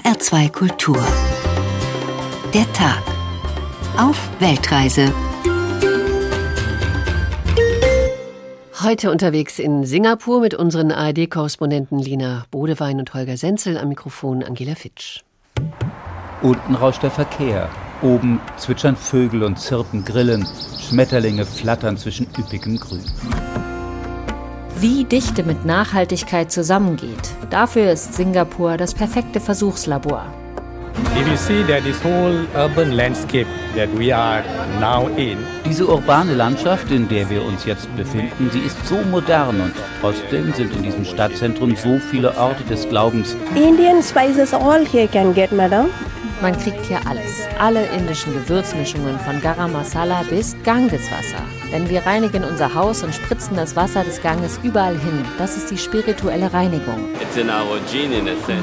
HR2 Kultur. Der Tag. Auf Weltreise. Heute unterwegs in Singapur mit unseren ARD-Korrespondenten Lina Bodewein und Holger Senzel am Mikrofon Angela Fitsch. Unten rauscht der Verkehr. Oben zwitschern Vögel und zirpen Grillen. Schmetterlinge flattern zwischen üppigem Grün. Wie Dichte mit Nachhaltigkeit zusammengeht, dafür ist Singapur das perfekte Versuchslabor. Diese urbane Landschaft, in der wir uns jetzt befinden, sie ist so modern und trotzdem sind in diesem Stadtzentrum so viele Orte des Glaubens. Indian spices all here can get, madam. Man kriegt hier alles. Alle indischen Gewürzmischungen von Garam Masala bis Gangeswasser. Denn wir reinigen unser Haus und spritzen das Wasser des Ganges überall hin. Das ist die spirituelle Reinigung.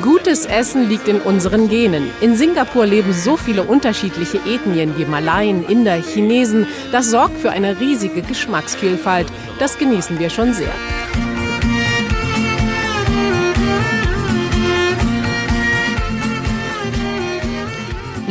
Gutes Essen liegt in unseren Genen. In Singapur leben so viele unterschiedliche Ethnien wie Malaien, Inder, Chinesen. Das sorgt für eine riesige Geschmacksvielfalt. Das genießen wir schon sehr.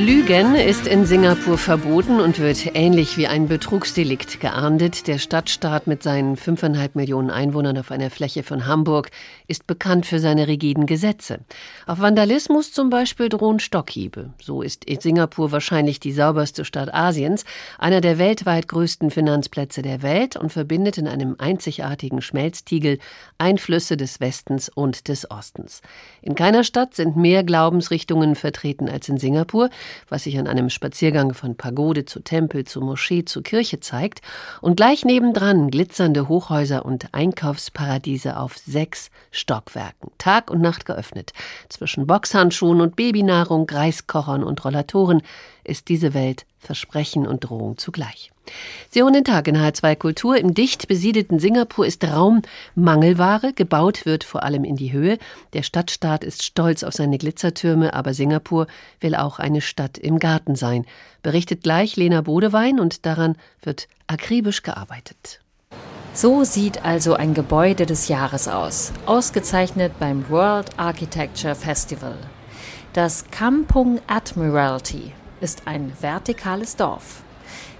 Lügen ist in Singapur verboten und wird ähnlich wie ein Betrugsdelikt geahndet. Der Stadtstaat mit seinen 5,5 Millionen Einwohnern auf einer Fläche von Hamburg ist bekannt für seine rigiden Gesetze. Auf Vandalismus zum Beispiel drohen Stockhiebe. So ist Singapur wahrscheinlich die sauberste Stadt Asiens, einer der weltweit größten Finanzplätze der Welt und verbindet in einem einzigartigen Schmelztiegel Einflüsse des Westens und des Ostens. In keiner Stadt sind mehr Glaubensrichtungen vertreten als in Singapur was sich an einem Spaziergang von Pagode zu Tempel, zu Moschee, zu Kirche zeigt, und gleich nebendran glitzernde Hochhäuser und Einkaufsparadiese auf sechs Stockwerken, Tag und Nacht geöffnet. Zwischen Boxhandschuhen und Babynahrung, Reiskochern und Rollatoren ist diese Welt Versprechen und Drohung zugleich. Sie hören den Tag in H2 Kultur. Im dicht besiedelten Singapur ist Raum Mangelware. Gebaut wird vor allem in die Höhe. Der Stadtstaat ist stolz auf seine Glitzertürme, aber Singapur will auch eine Stadt im Garten sein. Berichtet gleich Lena Bodewein und daran wird akribisch gearbeitet. So sieht also ein Gebäude des Jahres aus, ausgezeichnet beim World Architecture Festival. Das Kampung Admiralty ist ein vertikales Dorf.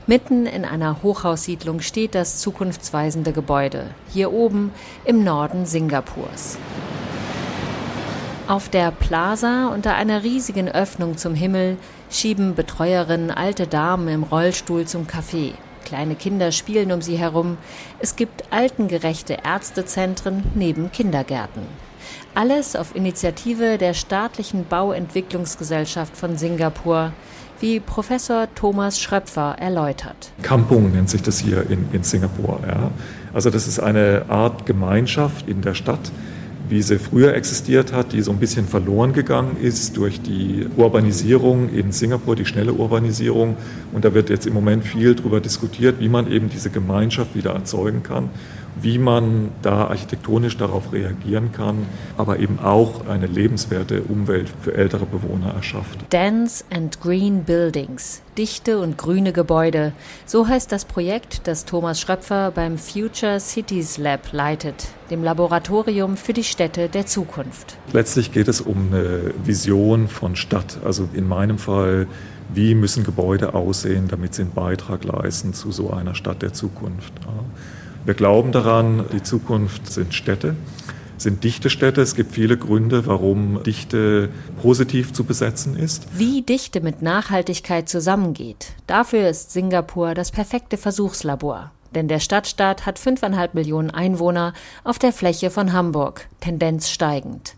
Mitten in einer Hochhaussiedlung steht das zukunftsweisende Gebäude, hier oben im Norden Singapurs. Auf der Plaza unter einer riesigen Öffnung zum Himmel schieben Betreuerinnen alte Damen im Rollstuhl zum Café. Kleine Kinder spielen um sie herum. Es gibt altengerechte Ärztezentren neben Kindergärten. Alles auf Initiative der staatlichen Bauentwicklungsgesellschaft von Singapur, wie Professor Thomas Schröpfer erläutert. Kampung nennt sich das hier in, in Singapur. Ja. Also das ist eine Art Gemeinschaft in der Stadt, wie sie früher existiert hat, die so ein bisschen verloren gegangen ist durch die Urbanisierung in Singapur, die schnelle Urbanisierung. Und da wird jetzt im Moment viel darüber diskutiert, wie man eben diese Gemeinschaft wieder erzeugen kann wie man da architektonisch darauf reagieren kann, aber eben auch eine lebenswerte Umwelt für ältere Bewohner erschafft. Dense and Green Buildings, dichte und grüne Gebäude, so heißt das Projekt, das Thomas Schröpfer beim Future Cities Lab leitet, dem Laboratorium für die Städte der Zukunft. Letztlich geht es um eine Vision von Stadt, also in meinem Fall wie müssen Gebäude aussehen, damit sie einen Beitrag leisten zu so einer Stadt der Zukunft. Wir glauben daran, die Zukunft sind Städte, sind dichte Städte. Es gibt viele Gründe, warum Dichte positiv zu besetzen ist. Wie Dichte mit Nachhaltigkeit zusammengeht, dafür ist Singapur das perfekte Versuchslabor. Denn der Stadtstaat hat 5,5 Millionen Einwohner auf der Fläche von Hamburg, Tendenz steigend.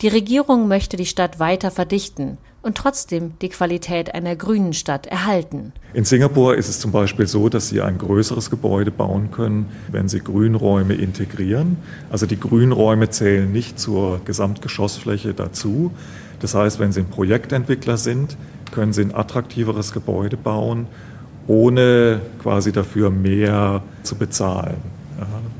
Die Regierung möchte die Stadt weiter verdichten und trotzdem die Qualität einer grünen Stadt erhalten. In Singapur ist es zum Beispiel so, dass Sie ein größeres Gebäude bauen können, wenn Sie Grünräume integrieren. Also die Grünräume zählen nicht zur Gesamtgeschossfläche dazu. Das heißt, wenn Sie ein Projektentwickler sind, können Sie ein attraktiveres Gebäude bauen, ohne quasi dafür mehr zu bezahlen.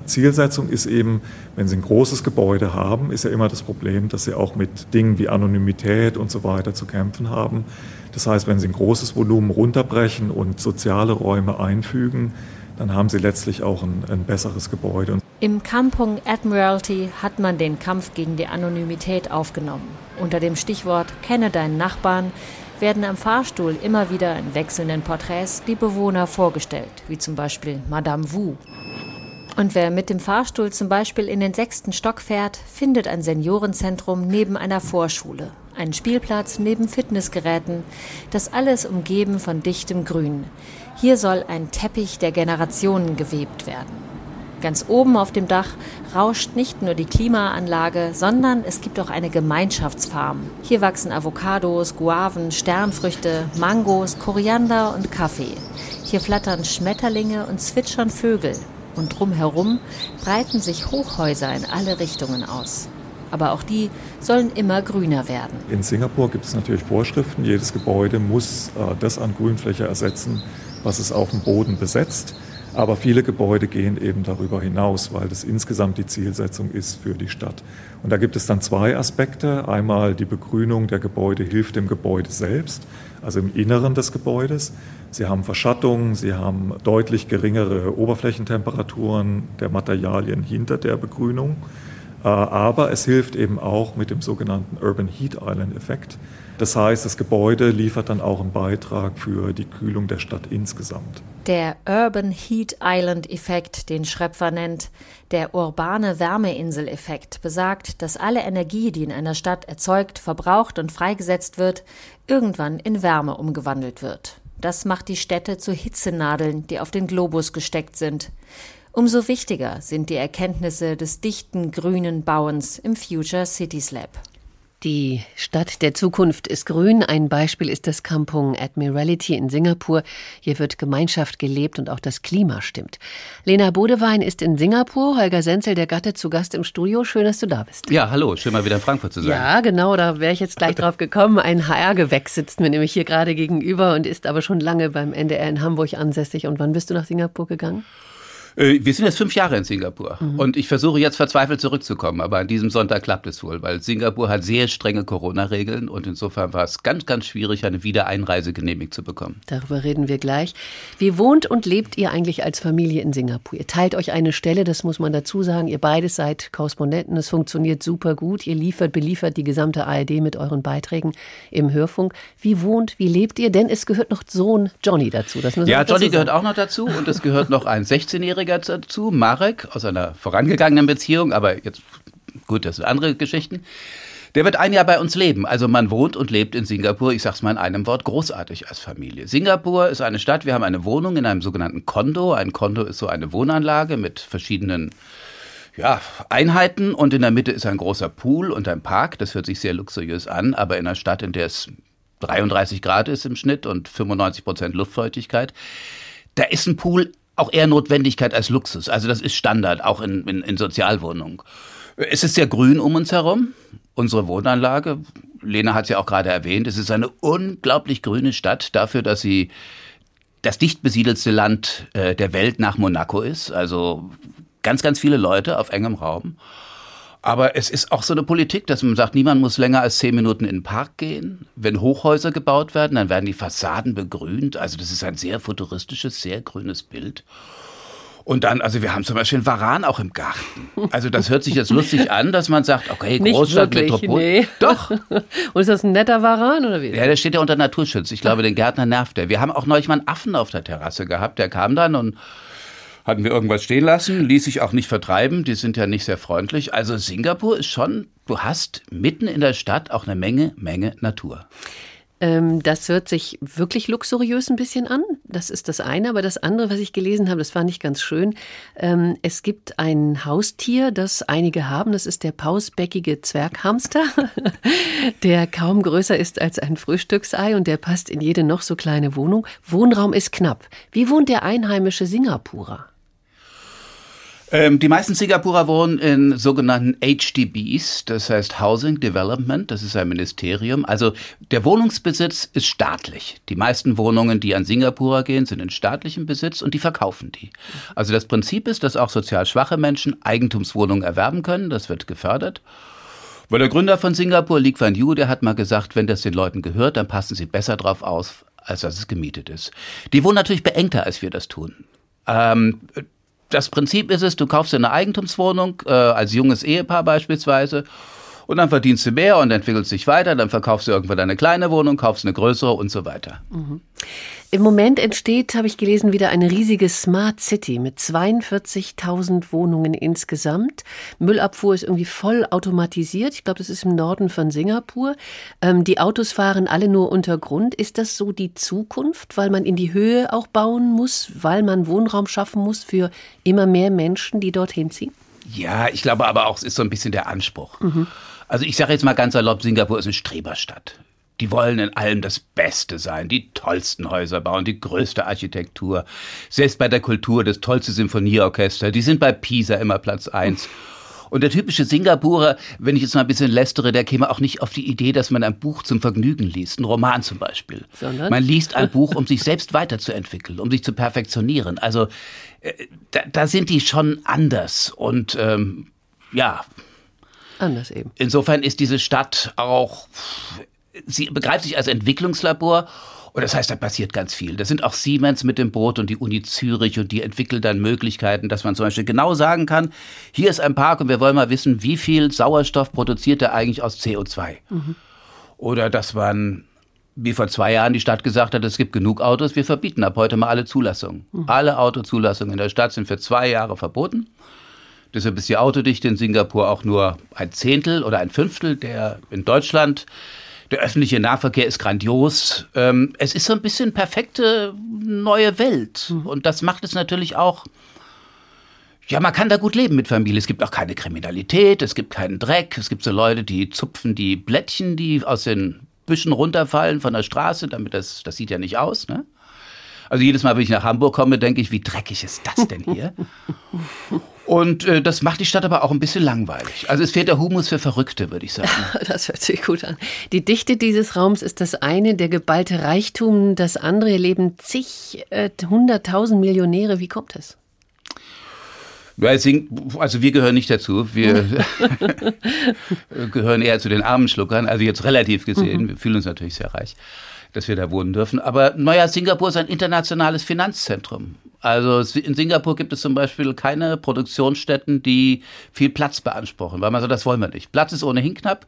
Zielsetzung ist eben, wenn Sie ein großes Gebäude haben, ist ja immer das Problem, dass Sie auch mit Dingen wie Anonymität und so weiter zu kämpfen haben. Das heißt, wenn Sie ein großes Volumen runterbrechen und soziale Räume einfügen, dann haben sie letztlich auch ein, ein besseres Gebäude. Im Kampung Admiralty hat man den Kampf gegen die Anonymität aufgenommen. Unter dem Stichwort Kenne deinen Nachbarn werden am Fahrstuhl immer wieder in wechselnden Porträts die Bewohner vorgestellt, wie zum Beispiel Madame Wu. Und wer mit dem Fahrstuhl zum Beispiel in den sechsten Stock fährt, findet ein Seniorenzentrum neben einer Vorschule, einen Spielplatz neben Fitnessgeräten, das alles umgeben von dichtem Grün. Hier soll ein Teppich der Generationen gewebt werden. Ganz oben auf dem Dach rauscht nicht nur die Klimaanlage, sondern es gibt auch eine Gemeinschaftsfarm. Hier wachsen Avocados, Guaven, Sternfrüchte, Mangos, Koriander und Kaffee. Hier flattern Schmetterlinge und zwitschern Vögel. Und drumherum breiten sich Hochhäuser in alle Richtungen aus. Aber auch die sollen immer grüner werden. In Singapur gibt es natürlich Vorschriften. Jedes Gebäude muss äh, das an Grünfläche ersetzen, was es auf dem Boden besetzt. Aber viele Gebäude gehen eben darüber hinaus, weil das insgesamt die Zielsetzung ist für die Stadt. Und da gibt es dann zwei Aspekte. Einmal die Begrünung der Gebäude hilft dem Gebäude selbst, also im Inneren des Gebäudes. Sie haben Verschattung, sie haben deutlich geringere Oberflächentemperaturen der Materialien hinter der Begrünung. Äh, aber es hilft eben auch mit dem sogenannten Urban Heat Island Effekt. Das heißt, das Gebäude liefert dann auch einen Beitrag für die Kühlung der Stadt insgesamt. Der Urban Heat Island Effekt, den Schröpfer nennt, der urbane Wärmeinsel-Effekt, besagt, dass alle Energie, die in einer Stadt erzeugt, verbraucht und freigesetzt wird, irgendwann in Wärme umgewandelt wird. Das macht die Städte zu Hitzenadeln, die auf den Globus gesteckt sind. Umso wichtiger sind die Erkenntnisse des dichten grünen Bauens im Future Cities Lab. Die Stadt der Zukunft ist grün. Ein Beispiel ist das Kampung Admiralty in Singapur. Hier wird Gemeinschaft gelebt und auch das Klima stimmt. Lena Bodewein ist in Singapur. Holger Senzel, der Gatte, zu Gast im Studio. Schön, dass du da bist. Ja, hallo. Schön mal wieder in Frankfurt zu sein. Ja, genau. Da wäre ich jetzt gleich drauf gekommen. Ein HR-Gewächs sitzt mir nämlich hier gerade gegenüber und ist aber schon lange beim NDR in Hamburg ansässig. Und wann bist du nach Singapur gegangen? Äh, wir sind jetzt fünf Jahre in Singapur mhm. und ich versuche jetzt verzweifelt zurückzukommen, aber an diesem Sonntag klappt es wohl, weil Singapur hat sehr strenge Corona-Regeln und insofern war es ganz, ganz schwierig, eine Wiedereinreise genehmigt zu bekommen. Darüber reden wir gleich. Wie wohnt und lebt ihr eigentlich als Familie in Singapur? Ihr teilt euch eine Stelle, das muss man dazu sagen. Ihr beides seid Korrespondenten, es funktioniert super gut. Ihr liefert, beliefert die gesamte ARD mit euren Beiträgen im Hörfunk. Wie wohnt, wie lebt ihr? Denn es gehört noch Sohn Johnny dazu. Ja, Johnny gehört auch noch dazu und es gehört noch ein 16-Jähriger Träger dazu, Marek, aus einer vorangegangenen Beziehung, aber jetzt, gut, das sind andere Geschichten. Der wird ein Jahr bei uns leben. Also man wohnt und lebt in Singapur, ich sag's mal in einem Wort, großartig als Familie. Singapur ist eine Stadt, wir haben eine Wohnung in einem sogenannten Kondo. Ein Kondo ist so eine Wohnanlage mit verschiedenen ja, Einheiten und in der Mitte ist ein großer Pool und ein Park. Das hört sich sehr luxuriös an, aber in einer Stadt, in der es 33 Grad ist im Schnitt und 95 Prozent Luftfeuchtigkeit, da ist ein Pool auch eher Notwendigkeit als Luxus. Also das ist Standard, auch in, in, in Sozialwohnungen. Es ist sehr grün um uns herum. Unsere Wohnanlage, Lena hat es ja auch gerade erwähnt, es ist eine unglaublich grüne Stadt dafür, dass sie das dicht besiedelste Land äh, der Welt nach Monaco ist. Also ganz, ganz viele Leute auf engem Raum. Aber es ist auch so eine Politik, dass man sagt, niemand muss länger als zehn Minuten in den Park gehen. Wenn Hochhäuser gebaut werden, dann werden die Fassaden begrünt. Also das ist ein sehr futuristisches, sehr grünes Bild. Und dann, also wir haben zum Beispiel einen Varan auch im Garten. Also das hört sich jetzt lustig an, dass man sagt, okay, Großstadt, Metropole. Nee. Doch. Und ist das ein netter Varan oder wie? Ja, der steht ja unter Naturschutz. Ich glaube, den Gärtner nervt der. Wir haben auch neulich mal einen Affen auf der Terrasse gehabt. Der kam dann und hatten wir irgendwas stehen lassen, ließ sich auch nicht vertreiben, die sind ja nicht sehr freundlich. Also Singapur ist schon, du hast mitten in der Stadt auch eine Menge, Menge Natur. Ähm, das hört sich wirklich luxuriös ein bisschen an. Das ist das eine. Aber das andere, was ich gelesen habe, das fand ich ganz schön. Ähm, es gibt ein Haustier, das einige haben. Das ist der pausbäckige Zwerghamster, der kaum größer ist als ein Frühstücksei und der passt in jede noch so kleine Wohnung. Wohnraum ist knapp. Wie wohnt der einheimische Singapurer? Ähm, die meisten Singapurer wohnen in sogenannten HDBs, das heißt Housing Development, das ist ein Ministerium. Also der Wohnungsbesitz ist staatlich. Die meisten Wohnungen, die an Singapurer gehen, sind in staatlichem Besitz und die verkaufen die. Also das Prinzip ist, dass auch sozial schwache Menschen Eigentumswohnungen erwerben können, das wird gefördert. Weil der Gründer von Singapur, Lee Kuan Yew, der hat mal gesagt, wenn das den Leuten gehört, dann passen sie besser drauf aus, als dass es gemietet ist. Die wohnen natürlich beengter, als wir das tun. Ähm, das Prinzip ist es, du kaufst dir eine Eigentumswohnung, äh, als junges Ehepaar beispielsweise, und dann verdienst du mehr und entwickelst dich weiter, dann verkaufst du irgendwann eine kleine Wohnung, kaufst eine größere und so weiter. Mhm. Im Moment entsteht, habe ich gelesen, wieder eine riesige Smart City mit 42.000 Wohnungen insgesamt. Müllabfuhr ist irgendwie voll automatisiert. Ich glaube, das ist im Norden von Singapur. Ähm, die Autos fahren alle nur unter Grund. Ist das so die Zukunft, weil man in die Höhe auch bauen muss, weil man Wohnraum schaffen muss für immer mehr Menschen, die dorthin ziehen? Ja, ich glaube aber auch, es ist so ein bisschen der Anspruch. Mhm. Also ich sage jetzt mal ganz erlaubt, Singapur ist eine Streberstadt. Die wollen in allem das Beste sein, die tollsten Häuser bauen, die größte Architektur. Selbst bei der Kultur das tollste Sinfonieorchester. Die sind bei Pisa immer Platz eins. Und der typische Singapurer, wenn ich jetzt mal ein bisschen lästere, der käme auch nicht auf die Idee, dass man ein Buch zum Vergnügen liest, ein Roman zum Beispiel. Sondern? Man liest ein Buch, um sich selbst weiterzuentwickeln, um sich zu perfektionieren. Also äh, da, da sind die schon anders. Und ähm, ja. Anders eben. Insofern ist diese Stadt auch sie begreift sich als Entwicklungslabor und das heißt, da passiert ganz viel. Das sind auch Siemens mit dem Boot und die Uni Zürich und die entwickeln dann Möglichkeiten, dass man zum Beispiel genau sagen kann, hier ist ein Park und wir wollen mal wissen, wie viel Sauerstoff produziert er eigentlich aus CO2. Mhm. Oder dass man, wie vor zwei Jahren die Stadt gesagt hat, es gibt genug Autos, wir verbieten ab heute mal alle Zulassungen. Mhm. Alle Autozulassungen in der Stadt sind für zwei Jahre verboten. Deshalb ist die Autodichte in Singapur auch nur ein Zehntel oder ein Fünftel der in Deutschland. Der öffentliche Nahverkehr ist grandios. Ähm, es ist so ein bisschen perfekte neue Welt. Mhm. Und das macht es natürlich auch. Ja, man kann da gut leben mit Familie. Es gibt auch keine Kriminalität, es gibt keinen Dreck. Es gibt so Leute, die zupfen die Blättchen, die aus den Büschen runterfallen von der Straße, damit das, das sieht ja nicht aus, ne? Also jedes Mal, wenn ich nach Hamburg komme, denke ich, wie dreckig ist das denn hier? Und äh, das macht die Stadt aber auch ein bisschen langweilig. Also es fehlt der Humus für Verrückte, würde ich sagen. Das hört sich gut an. Die Dichte dieses Raums ist das eine, der geballte Reichtum das andere. Hier leben zig, äh, hunderttausend Millionäre. Wie kommt das? Also wir gehören nicht dazu. Wir gehören eher zu den armen Schluckern. Also jetzt relativ gesehen. Mhm. Wir fühlen uns natürlich sehr reich dass wir da wohnen dürfen. Aber naja, Singapur ist ein internationales Finanzzentrum. Also in Singapur gibt es zum Beispiel keine Produktionsstätten, die viel Platz beanspruchen, weil man sagt, das wollen wir nicht. Platz ist ohnehin knapp.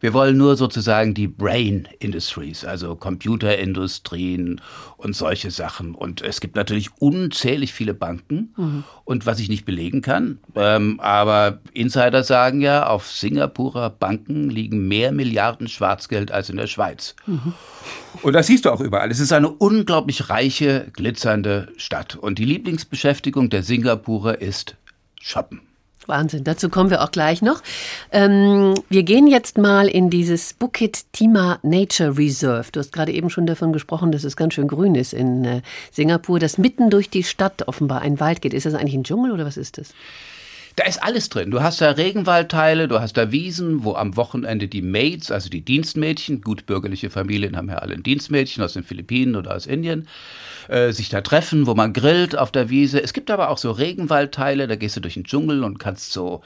Wir wollen nur sozusagen die Brain Industries, also Computerindustrien und solche Sachen. Und es gibt natürlich unzählig viele Banken. Mhm. Und was ich nicht belegen kann, ähm, aber Insider sagen ja, auf Singapurer Banken liegen mehr Milliarden Schwarzgeld als in der Schweiz. Mhm. Und das siehst du auch überall. Es ist eine unglaublich reiche, glitzernde Stadt. Und die Lieblingsbeschäftigung der Singapurer ist Shoppen. Wahnsinn, dazu kommen wir auch gleich noch. Ähm, wir gehen jetzt mal in dieses Bukit Timah Nature Reserve. Du hast gerade eben schon davon gesprochen, dass es ganz schön grün ist in äh, Singapur, dass mitten durch die Stadt offenbar ein Wald geht. Ist das eigentlich ein Dschungel oder was ist das? Da ist alles drin. Du hast da Regenwaldteile, du hast da Wiesen, wo am Wochenende die Maids, also die Dienstmädchen, gut bürgerliche Familien haben ja alle ein Dienstmädchen aus den Philippinen oder aus Indien, äh, sich da treffen, wo man grillt auf der Wiese. Es gibt aber auch so Regenwaldteile, da gehst du durch den Dschungel und kannst so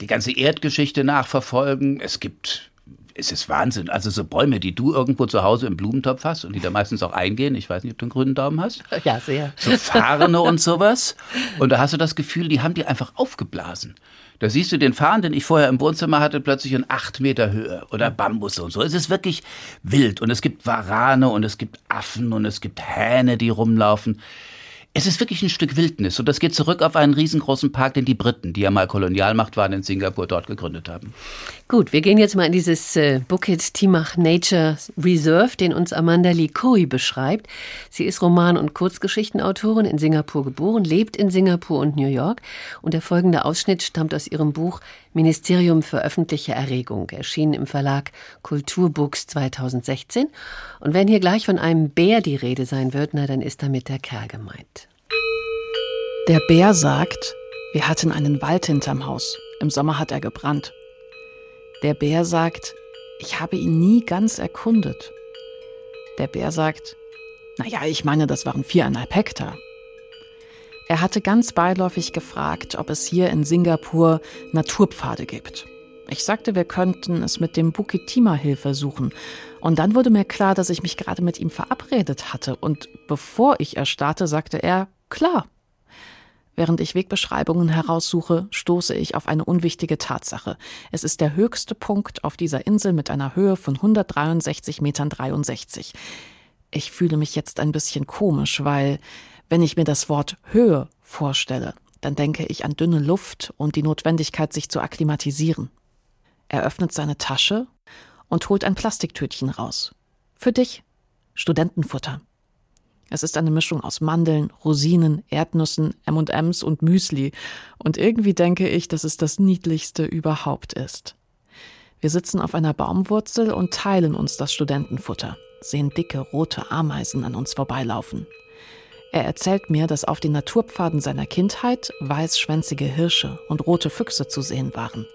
die ganze Erdgeschichte nachverfolgen. Es gibt es ist Wahnsinn. Also so Bäume, die du irgendwo zu Hause im Blumentopf hast und die da meistens auch eingehen. Ich weiß nicht, ob du einen grünen Daumen hast. Ja, sehr. So Fahrende und sowas. Und da hast du das Gefühl, die haben die einfach aufgeblasen. Da siehst du den Farn, den ich vorher im Wohnzimmer hatte, plötzlich in acht Meter Höhe oder Bambus und so. Es ist wirklich wild und es gibt Warane und es gibt Affen und es gibt Hähne, die rumlaufen. Es ist wirklich ein Stück Wildnis und das geht zurück auf einen riesengroßen Park, den die Briten, die ja mal Kolonialmacht waren in Singapur, dort gegründet haben. Gut, wir gehen jetzt mal in dieses äh, Bukit Timah Nature Reserve, den uns Amanda Lee Koi beschreibt. Sie ist Roman- und Kurzgeschichtenautorin, in Singapur geboren, lebt in Singapur und New York und der folgende Ausschnitt stammt aus ihrem Buch Ministerium für öffentliche Erregung, erschienen im Verlag Kulturbooks 2016. Und wenn hier gleich von einem Bär die Rede sein wird, na dann ist damit der Kerl gemeint. Der Bär sagt, wir hatten einen Wald hinterm Haus. Im Sommer hat er gebrannt. Der Bär sagt, ich habe ihn nie ganz erkundet. Der Bär sagt, naja, ich meine, das waren viereinhalb Hektar. Er hatte ganz beiläufig gefragt, ob es hier in Singapur Naturpfade gibt. Ich sagte, wir könnten es mit dem Bukitima-Hill versuchen. Und dann wurde mir klar, dass ich mich gerade mit ihm verabredet hatte. Und bevor ich erstarrte, sagte er, klar. Während ich Wegbeschreibungen heraussuche, stoße ich auf eine unwichtige Tatsache. Es ist der höchste Punkt auf dieser Insel mit einer Höhe von 163,63 Metern. Ich fühle mich jetzt ein bisschen komisch, weil, wenn ich mir das Wort Höhe vorstelle, dann denke ich an dünne Luft und die Notwendigkeit, sich zu akklimatisieren. Er öffnet seine Tasche und holt ein Plastiktütchen raus. Für dich. Studentenfutter. Es ist eine Mischung aus Mandeln, Rosinen, Erdnüssen, M&Ms und Müsli. Und irgendwie denke ich, dass es das niedlichste überhaupt ist. Wir sitzen auf einer Baumwurzel und teilen uns das Studentenfutter, sehen dicke rote Ameisen an uns vorbeilaufen. Er erzählt mir, dass auf den Naturpfaden seiner Kindheit weißschwänzige Hirsche und rote Füchse zu sehen waren.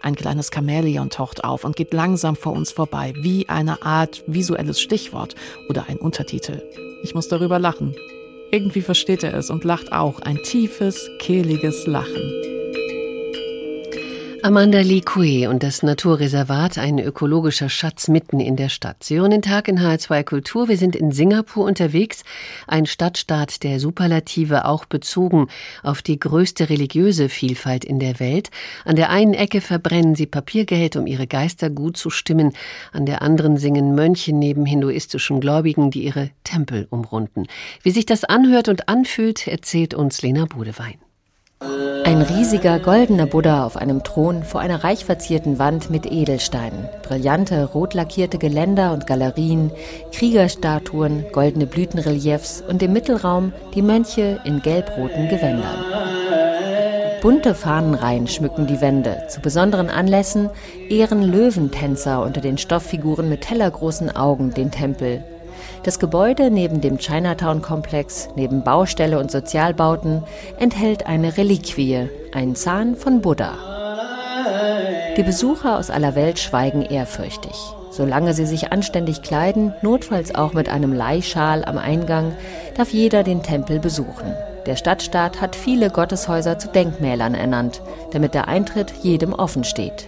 Ein kleines Chamäleon taucht auf und geht langsam vor uns vorbei, wie eine Art visuelles Stichwort oder ein Untertitel. Ich muss darüber lachen. Irgendwie versteht er es und lacht auch, ein tiefes, kehliges Lachen. Amanda Likue und das Naturreservat, ein ökologischer Schatz mitten in der Stadt. Sie hören den Tag in H2 Kultur. Wir sind in Singapur unterwegs, ein Stadtstaat der Superlative, auch bezogen auf die größte religiöse Vielfalt in der Welt. An der einen Ecke verbrennen sie Papiergeld, um ihre Geister gut zu stimmen. An der anderen singen Mönche neben hinduistischen Gläubigen, die ihre Tempel umrunden. Wie sich das anhört und anfühlt, erzählt uns Lena Bodewein. Ein riesiger goldener Buddha auf einem Thron vor einer reich verzierten Wand mit Edelsteinen, brillante rot lackierte Geländer und Galerien, Kriegerstatuen, goldene Blütenreliefs und im Mittelraum die Mönche in gelbroten Gewändern. Bunte Fahnenreihen schmücken die Wände. Zu besonderen Anlässen ehren Löwentänzer unter den Stofffiguren mit tellergroßen Augen den Tempel das Gebäude neben dem Chinatown-Komplex, neben Baustelle und Sozialbauten, enthält eine Reliquie, ein Zahn von Buddha. Die Besucher aus aller Welt schweigen ehrfürchtig. Solange sie sich anständig kleiden, notfalls auch mit einem Leihschal am Eingang, darf jeder den Tempel besuchen. Der Stadtstaat hat viele Gotteshäuser zu Denkmälern ernannt, damit der Eintritt jedem offen steht.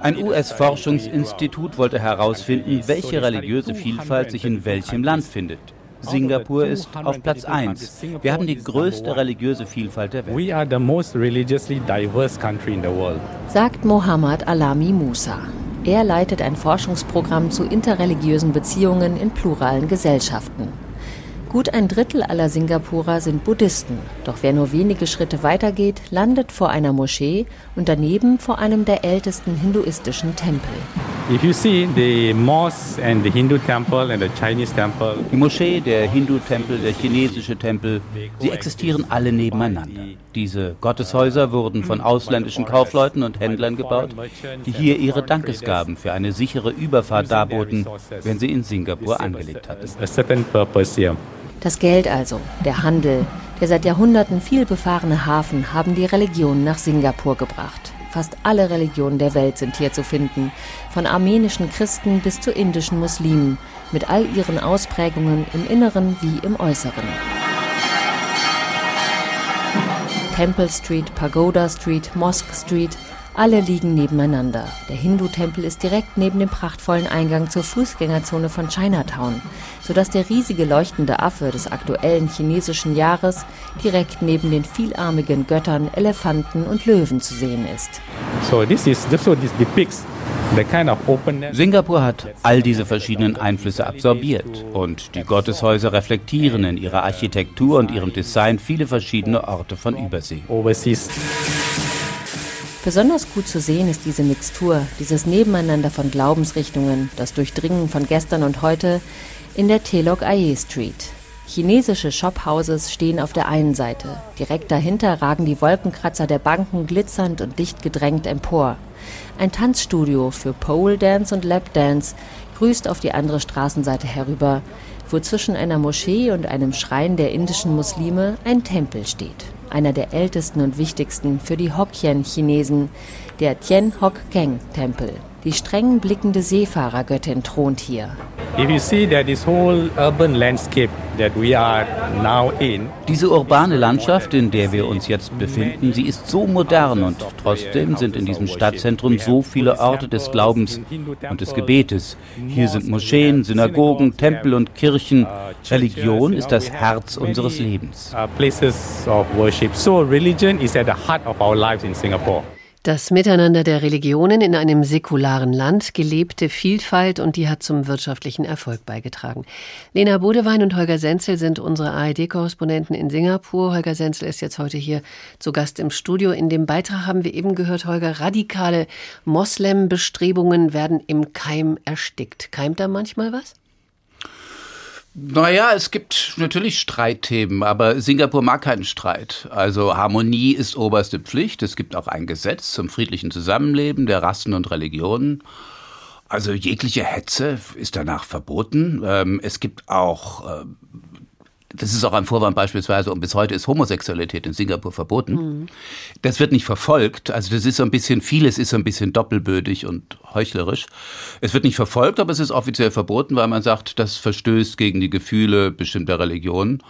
Ein US-Forschungsinstitut wollte herausfinden, welche religiöse Vielfalt sich in welchem Land findet. Singapur ist auf Platz 1. Wir haben die größte religiöse Vielfalt der Welt. Sagt Mohammad Alami Musa. Er leitet ein Forschungsprogramm zu interreligiösen Beziehungen in pluralen Gesellschaften. Gut ein Drittel aller Singapurer sind Buddhisten, doch wer nur wenige Schritte weitergeht, landet vor einer Moschee und daneben vor einem der ältesten hinduistischen Tempel. Die Moschee, der Hindu-Tempel, der chinesische Tempel, sie existieren alle nebeneinander. Diese Gotteshäuser wurden von ausländischen Kaufleuten und Händlern gebaut, die hier ihre Dankesgaben für eine sichere Überfahrt darboten, wenn sie in Singapur angelegt hatten. Das Geld also, der Handel, der seit Jahrhunderten viel befahrene Hafen haben die Religionen nach Singapur gebracht. Fast alle Religionen der Welt sind hier zu finden, von armenischen Christen bis zu indischen Muslimen, mit all ihren Ausprägungen im Inneren wie im Äußeren. Temple Street, Pagoda Street, Mosque Street, alle liegen nebeneinander. Der Hindu-Tempel ist direkt neben dem prachtvollen Eingang zur Fußgängerzone von Chinatown, sodass der riesige leuchtende Affe des aktuellen chinesischen Jahres direkt neben den vielarmigen Göttern, Elefanten und Löwen zu sehen ist. So this is, this depicts Singapur hat all diese verschiedenen Einflüsse absorbiert und die Gotteshäuser reflektieren in ihrer Architektur und ihrem Design viele verschiedene Orte von Übersee. Besonders gut zu sehen ist diese Mixtur, dieses Nebeneinander von Glaubensrichtungen, das Durchdringen von gestern und heute in der Telok Aye Street. Chinesische Shophouses stehen auf der einen Seite. Direkt dahinter ragen die Wolkenkratzer der Banken glitzernd und dicht gedrängt empor. Ein Tanzstudio für Pole Dance und Lap Dance grüßt auf die andere Straßenseite herüber, wo zwischen einer Moschee und einem Schrein der indischen Muslime ein Tempel steht einer der ältesten und wichtigsten für die Hokkien-Chinesen, der Tien Hok Keng Tempel. Die streng blickende Seefahrergöttin thront hier. Diese urbane Landschaft, in der wir uns jetzt befinden, sie ist so modern und trotzdem sind in diesem Stadtzentrum so viele Orte des Glaubens und des Gebetes. Hier sind Moscheen, Synagogen, Tempel und Kirchen. Religion ist das Herz unseres Lebens. So religion is at the heart of our lives in Singapore. Das Miteinander der Religionen in einem säkularen Land, gelebte Vielfalt und die hat zum wirtschaftlichen Erfolg beigetragen. Lena Bodewein und Holger Senzel sind unsere ARD-Korrespondenten in Singapur. Holger Senzel ist jetzt heute hier zu Gast im Studio. In dem Beitrag haben wir eben gehört, Holger, radikale Moslem-Bestrebungen werden im Keim erstickt. Keimt da manchmal was? Naja, es gibt natürlich Streitthemen, aber Singapur mag keinen Streit. Also Harmonie ist oberste Pflicht. Es gibt auch ein Gesetz zum friedlichen Zusammenleben der Rassen und Religionen. Also jegliche Hetze ist danach verboten. Ähm, es gibt auch äh, das ist auch ein Vorwand beispielsweise, und bis heute ist Homosexualität in Singapur verboten. Mhm. Das wird nicht verfolgt. Also das ist so ein bisschen, vieles ist so ein bisschen doppelbödig und heuchlerisch. Es wird nicht verfolgt, aber es ist offiziell verboten, weil man sagt, das verstößt gegen die Gefühle bestimmter Religionen.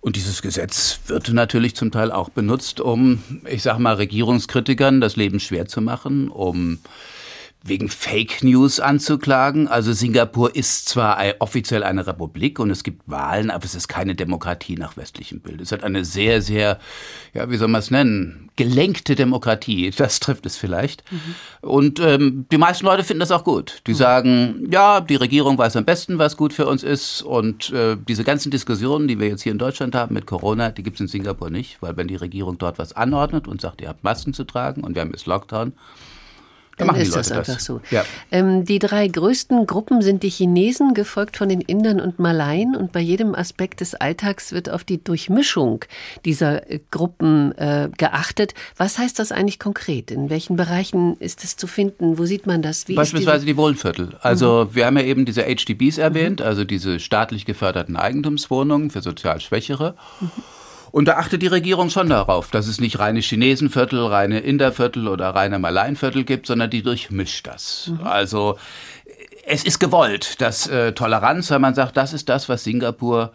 Und dieses Gesetz wird natürlich zum Teil auch benutzt, um, ich sag mal, Regierungskritikern das Leben schwer zu machen, um wegen Fake News anzuklagen. Also Singapur ist zwar offiziell eine Republik und es gibt Wahlen, aber es ist keine Demokratie nach westlichem Bild. Es hat eine sehr, sehr, ja, wie soll man es nennen, gelenkte Demokratie. Das trifft es vielleicht. Mhm. Und ähm, die meisten Leute finden das auch gut. Die mhm. sagen, ja, die Regierung weiß am besten, was gut für uns ist. Und äh, diese ganzen Diskussionen, die wir jetzt hier in Deutschland haben mit Corona, die gibt es in Singapur nicht, weil wenn die Regierung dort was anordnet und sagt, ihr habt Masken zu tragen und wir haben jetzt Lockdown, dann ist das einfach das. so. Ja. Ähm, die drei größten Gruppen sind die Chinesen, gefolgt von den Indern und Malaien. Und bei jedem Aspekt des Alltags wird auf die Durchmischung dieser äh, Gruppen äh, geachtet. Was heißt das eigentlich konkret? In welchen Bereichen ist es zu finden? Wo sieht man das? Wie Beispielsweise die Wohnviertel. Also mhm. wir haben ja eben diese HDBs erwähnt, mhm. also diese staatlich geförderten Eigentumswohnungen für sozial Schwächere. Mhm. Und da achtet die Regierung schon darauf, dass es nicht reine Chinesenviertel, reine Inderviertel oder reine Malaienviertel gibt, sondern die durchmischt das. Mhm. Also es ist gewollt, dass äh, Toleranz, weil man sagt, das ist das, was Singapur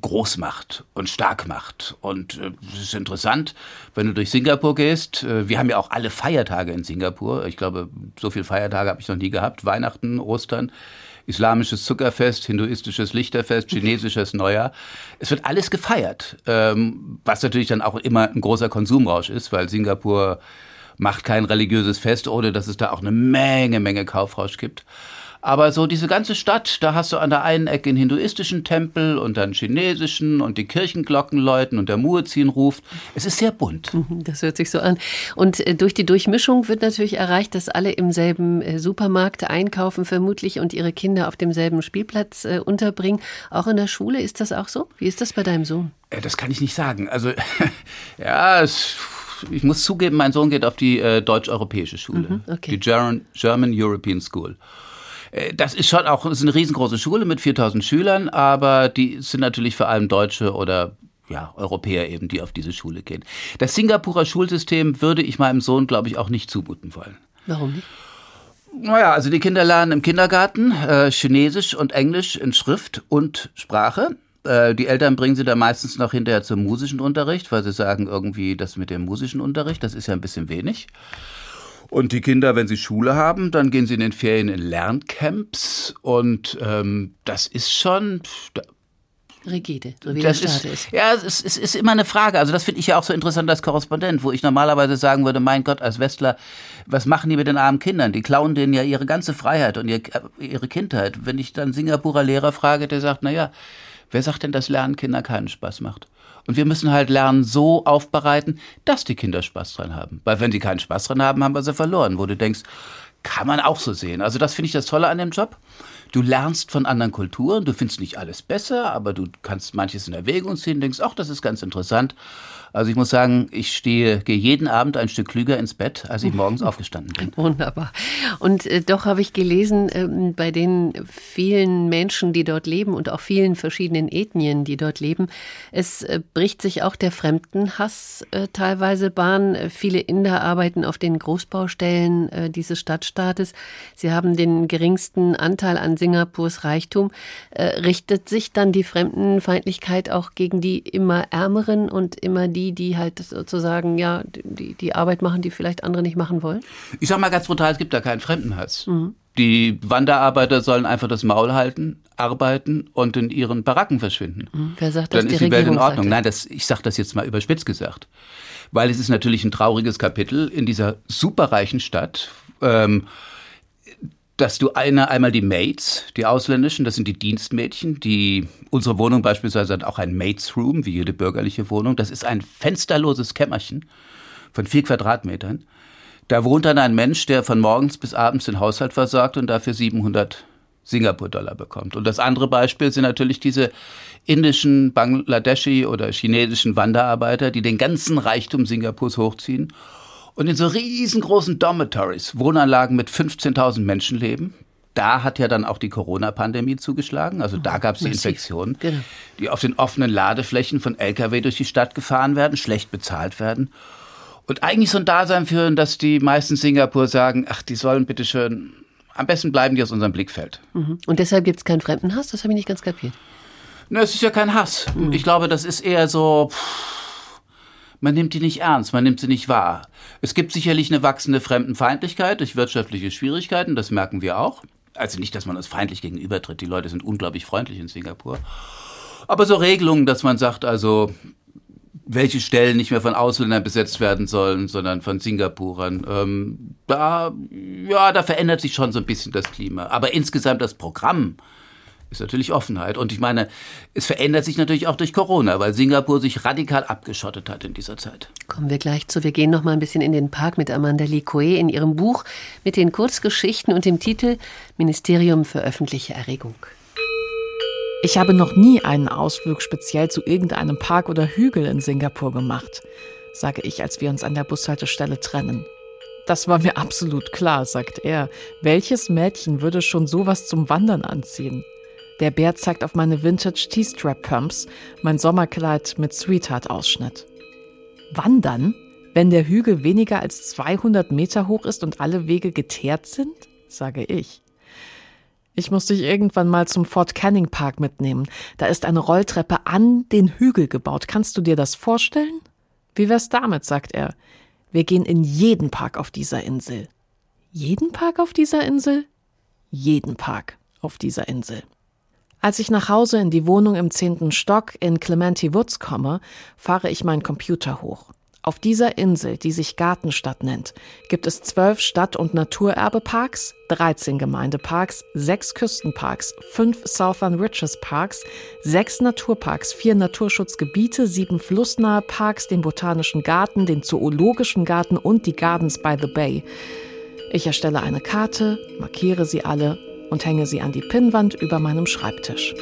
groß macht und stark macht. Und äh, es ist interessant, wenn du durch Singapur gehst. Äh, wir haben ja auch alle Feiertage in Singapur. Ich glaube, so viele Feiertage habe ich noch nie gehabt. Weihnachten, Ostern islamisches Zuckerfest, hinduistisches Lichterfest, chinesisches Neujahr. Es wird alles gefeiert, ähm, was natürlich dann auch immer ein großer Konsumrausch ist, weil Singapur macht kein religiöses Fest, ohne dass es da auch eine Menge, Menge Kaufrausch gibt. Aber so diese ganze Stadt, da hast du an der einen Ecke einen hinduistischen Tempel und dann chinesischen und die Kirchenglocken läuten und der Muezzin ruft. Es ist sehr bunt. Mhm, das hört sich so an. Und äh, durch die Durchmischung wird natürlich erreicht, dass alle im selben äh, Supermarkt einkaufen vermutlich und ihre Kinder auf demselben Spielplatz äh, unterbringen. Auch in der Schule ist das auch so? Wie ist das bei deinem Sohn? Das kann ich nicht sagen. Also ja, es ich muss zugeben, mein Sohn geht auf die äh, deutsch-europäische Schule, mhm, okay. die German, German European School. Äh, das ist schon auch ist eine riesengroße Schule mit 4000 Schülern, aber die sind natürlich vor allem Deutsche oder ja, Europäer eben, die auf diese Schule gehen. Das Singapurer Schulsystem würde ich meinem Sohn, glaube ich, auch nicht zumuten wollen. Warum nicht? Naja, also die Kinder lernen im Kindergarten äh, Chinesisch und Englisch in Schrift und Sprache. Äh, die Eltern bringen sie da meistens noch hinterher zum musischen Unterricht, weil sie sagen irgendwie, das mit dem musischen Unterricht, das ist ja ein bisschen wenig. Und die Kinder, wenn sie Schule haben, dann gehen sie in den Ferien in Lerncamps. Und ähm, das ist schon. Rigide, so wie das der Staat ist, ist. Ja, es ist, ist immer eine Frage. Also das finde ich ja auch so interessant als Korrespondent, wo ich normalerweise sagen würde, mein Gott, als Westler, was machen die mit den armen Kindern? Die klauen denen ja ihre ganze Freiheit und ihre Kindheit. Wenn ich dann Singapurer Lehrer frage, der sagt, na ja, wer sagt denn, dass Lernen Kinder keinen Spaß macht? Und wir müssen halt lernen, so aufbereiten, dass die Kinder Spaß dran haben. Weil wenn die keinen Spaß dran haben, haben wir sie verloren. Wo du denkst, kann man auch so sehen. Also das finde ich das Tolle an dem Job. Du lernst von anderen Kulturen, du findest nicht alles besser, aber du kannst manches in Erwägung ziehen, denkst, ach, das ist ganz interessant. Also ich muss sagen, ich stehe, gehe jeden Abend ein Stück klüger ins Bett, als ich morgens aufgestanden bin. Wunderbar. Und äh, doch habe ich gelesen, äh, bei den vielen Menschen, die dort leben und auch vielen verschiedenen Ethnien, die dort leben, es äh, bricht sich auch der Fremdenhass äh, teilweise Bahn. Äh, viele Inder arbeiten auf den Großbaustellen äh, dieses Stadtstaates. Sie haben den geringsten Anteil an Singapurs Reichtum. richtet sich dann die Fremdenfeindlichkeit auch gegen die immer Ärmeren und immer die, die halt sozusagen ja die, die Arbeit machen, die vielleicht andere nicht machen wollen? Ich sage mal ganz brutal, es gibt da keinen Fremdenhass. Mhm. Die Wanderarbeiter sollen einfach das Maul halten, arbeiten und in ihren Baracken verschwinden. Mhm. Wer sagt das? Dann ist die, die Welt in Ordnung. Nein, das, ich sage das jetzt mal überspitzt gesagt. Weil es ist natürlich ein trauriges Kapitel in dieser superreichen Stadt. Ähm, dass du eine, einmal die Maids, die ausländischen, das sind die Dienstmädchen, die unsere Wohnung beispielsweise hat auch ein Maids Room, wie jede bürgerliche Wohnung. Das ist ein fensterloses Kämmerchen von vier Quadratmetern. Da wohnt dann ein Mensch, der von morgens bis abends den Haushalt versorgt und dafür 700 Singapur-Dollar bekommt. Und das andere Beispiel sind natürlich diese indischen, Bangladeschi oder chinesischen Wanderarbeiter, die den ganzen Reichtum Singapurs hochziehen und in so riesengroßen Dormitories, Wohnanlagen mit 15.000 Menschen leben. Da hat ja dann auch die Corona-Pandemie zugeschlagen. Also da gab es die Infektionen, genau. die auf den offenen Ladeflächen von Lkw durch die Stadt gefahren werden, schlecht bezahlt werden. Und eigentlich so ein Dasein führen, dass die meisten Singapur sagen, ach, die sollen bitte schön, am besten bleiben die aus unserem Blickfeld. Mhm. Und deshalb gibt es keinen Fremdenhass? Das habe ich nicht ganz kapiert. Na, es ist ja kein Hass. Mhm. Ich glaube, das ist eher so, pff, man nimmt die nicht ernst, man nimmt sie nicht wahr. Es gibt sicherlich eine wachsende Fremdenfeindlichkeit durch wirtschaftliche Schwierigkeiten, das merken wir auch. Also nicht, dass man uns feindlich gegenübertritt, die Leute sind unglaublich freundlich in Singapur. Aber so Regelungen, dass man sagt, also welche Stellen nicht mehr von Ausländern besetzt werden sollen, sondern von Singapurern. Ähm, da, ja, da verändert sich schon so ein bisschen das Klima. Aber insgesamt das Programm ist natürlich Offenheit. Und ich meine, es verändert sich natürlich auch durch Corona, weil Singapur sich radikal abgeschottet hat in dieser Zeit. Kommen wir gleich zu. Wir gehen noch mal ein bisschen in den Park mit Amanda Likoe in ihrem Buch mit den Kurzgeschichten und dem Titel Ministerium für öffentliche Erregung. Ich habe noch nie einen Ausflug speziell zu irgendeinem Park oder Hügel in Singapur gemacht, sage ich, als wir uns an der Bushaltestelle trennen. Das war mir absolut klar, sagt er. Welches Mädchen würde schon sowas zum Wandern anziehen? Der Bär zeigt auf meine Vintage T-Strap Pumps, mein Sommerkleid mit Sweetheart-Ausschnitt. Wandern? Wenn der Hügel weniger als 200 Meter hoch ist und alle Wege geteert sind? sage ich. Ich muss dich irgendwann mal zum Fort Canning Park mitnehmen. Da ist eine Rolltreppe an den Hügel gebaut. Kannst du dir das vorstellen? Wie wär's damit, sagt er. Wir gehen in jeden Park auf dieser Insel. Jeden Park auf dieser Insel? Jeden Park auf dieser Insel. Als ich nach Hause in die Wohnung im zehnten Stock in Clementi Woods komme, fahre ich meinen Computer hoch. Auf dieser Insel, die sich Gartenstadt nennt, gibt es zwölf Stadt- und Naturerbeparks, 13 Gemeindeparks, sechs Küstenparks, fünf Southern Riches Parks, sechs Naturparks, vier Naturschutzgebiete, sieben flussnahe Parks, den Botanischen Garten, den Zoologischen Garten und die Gardens by the Bay. Ich erstelle eine Karte, markiere sie alle und hänge sie an die Pinnwand über meinem Schreibtisch.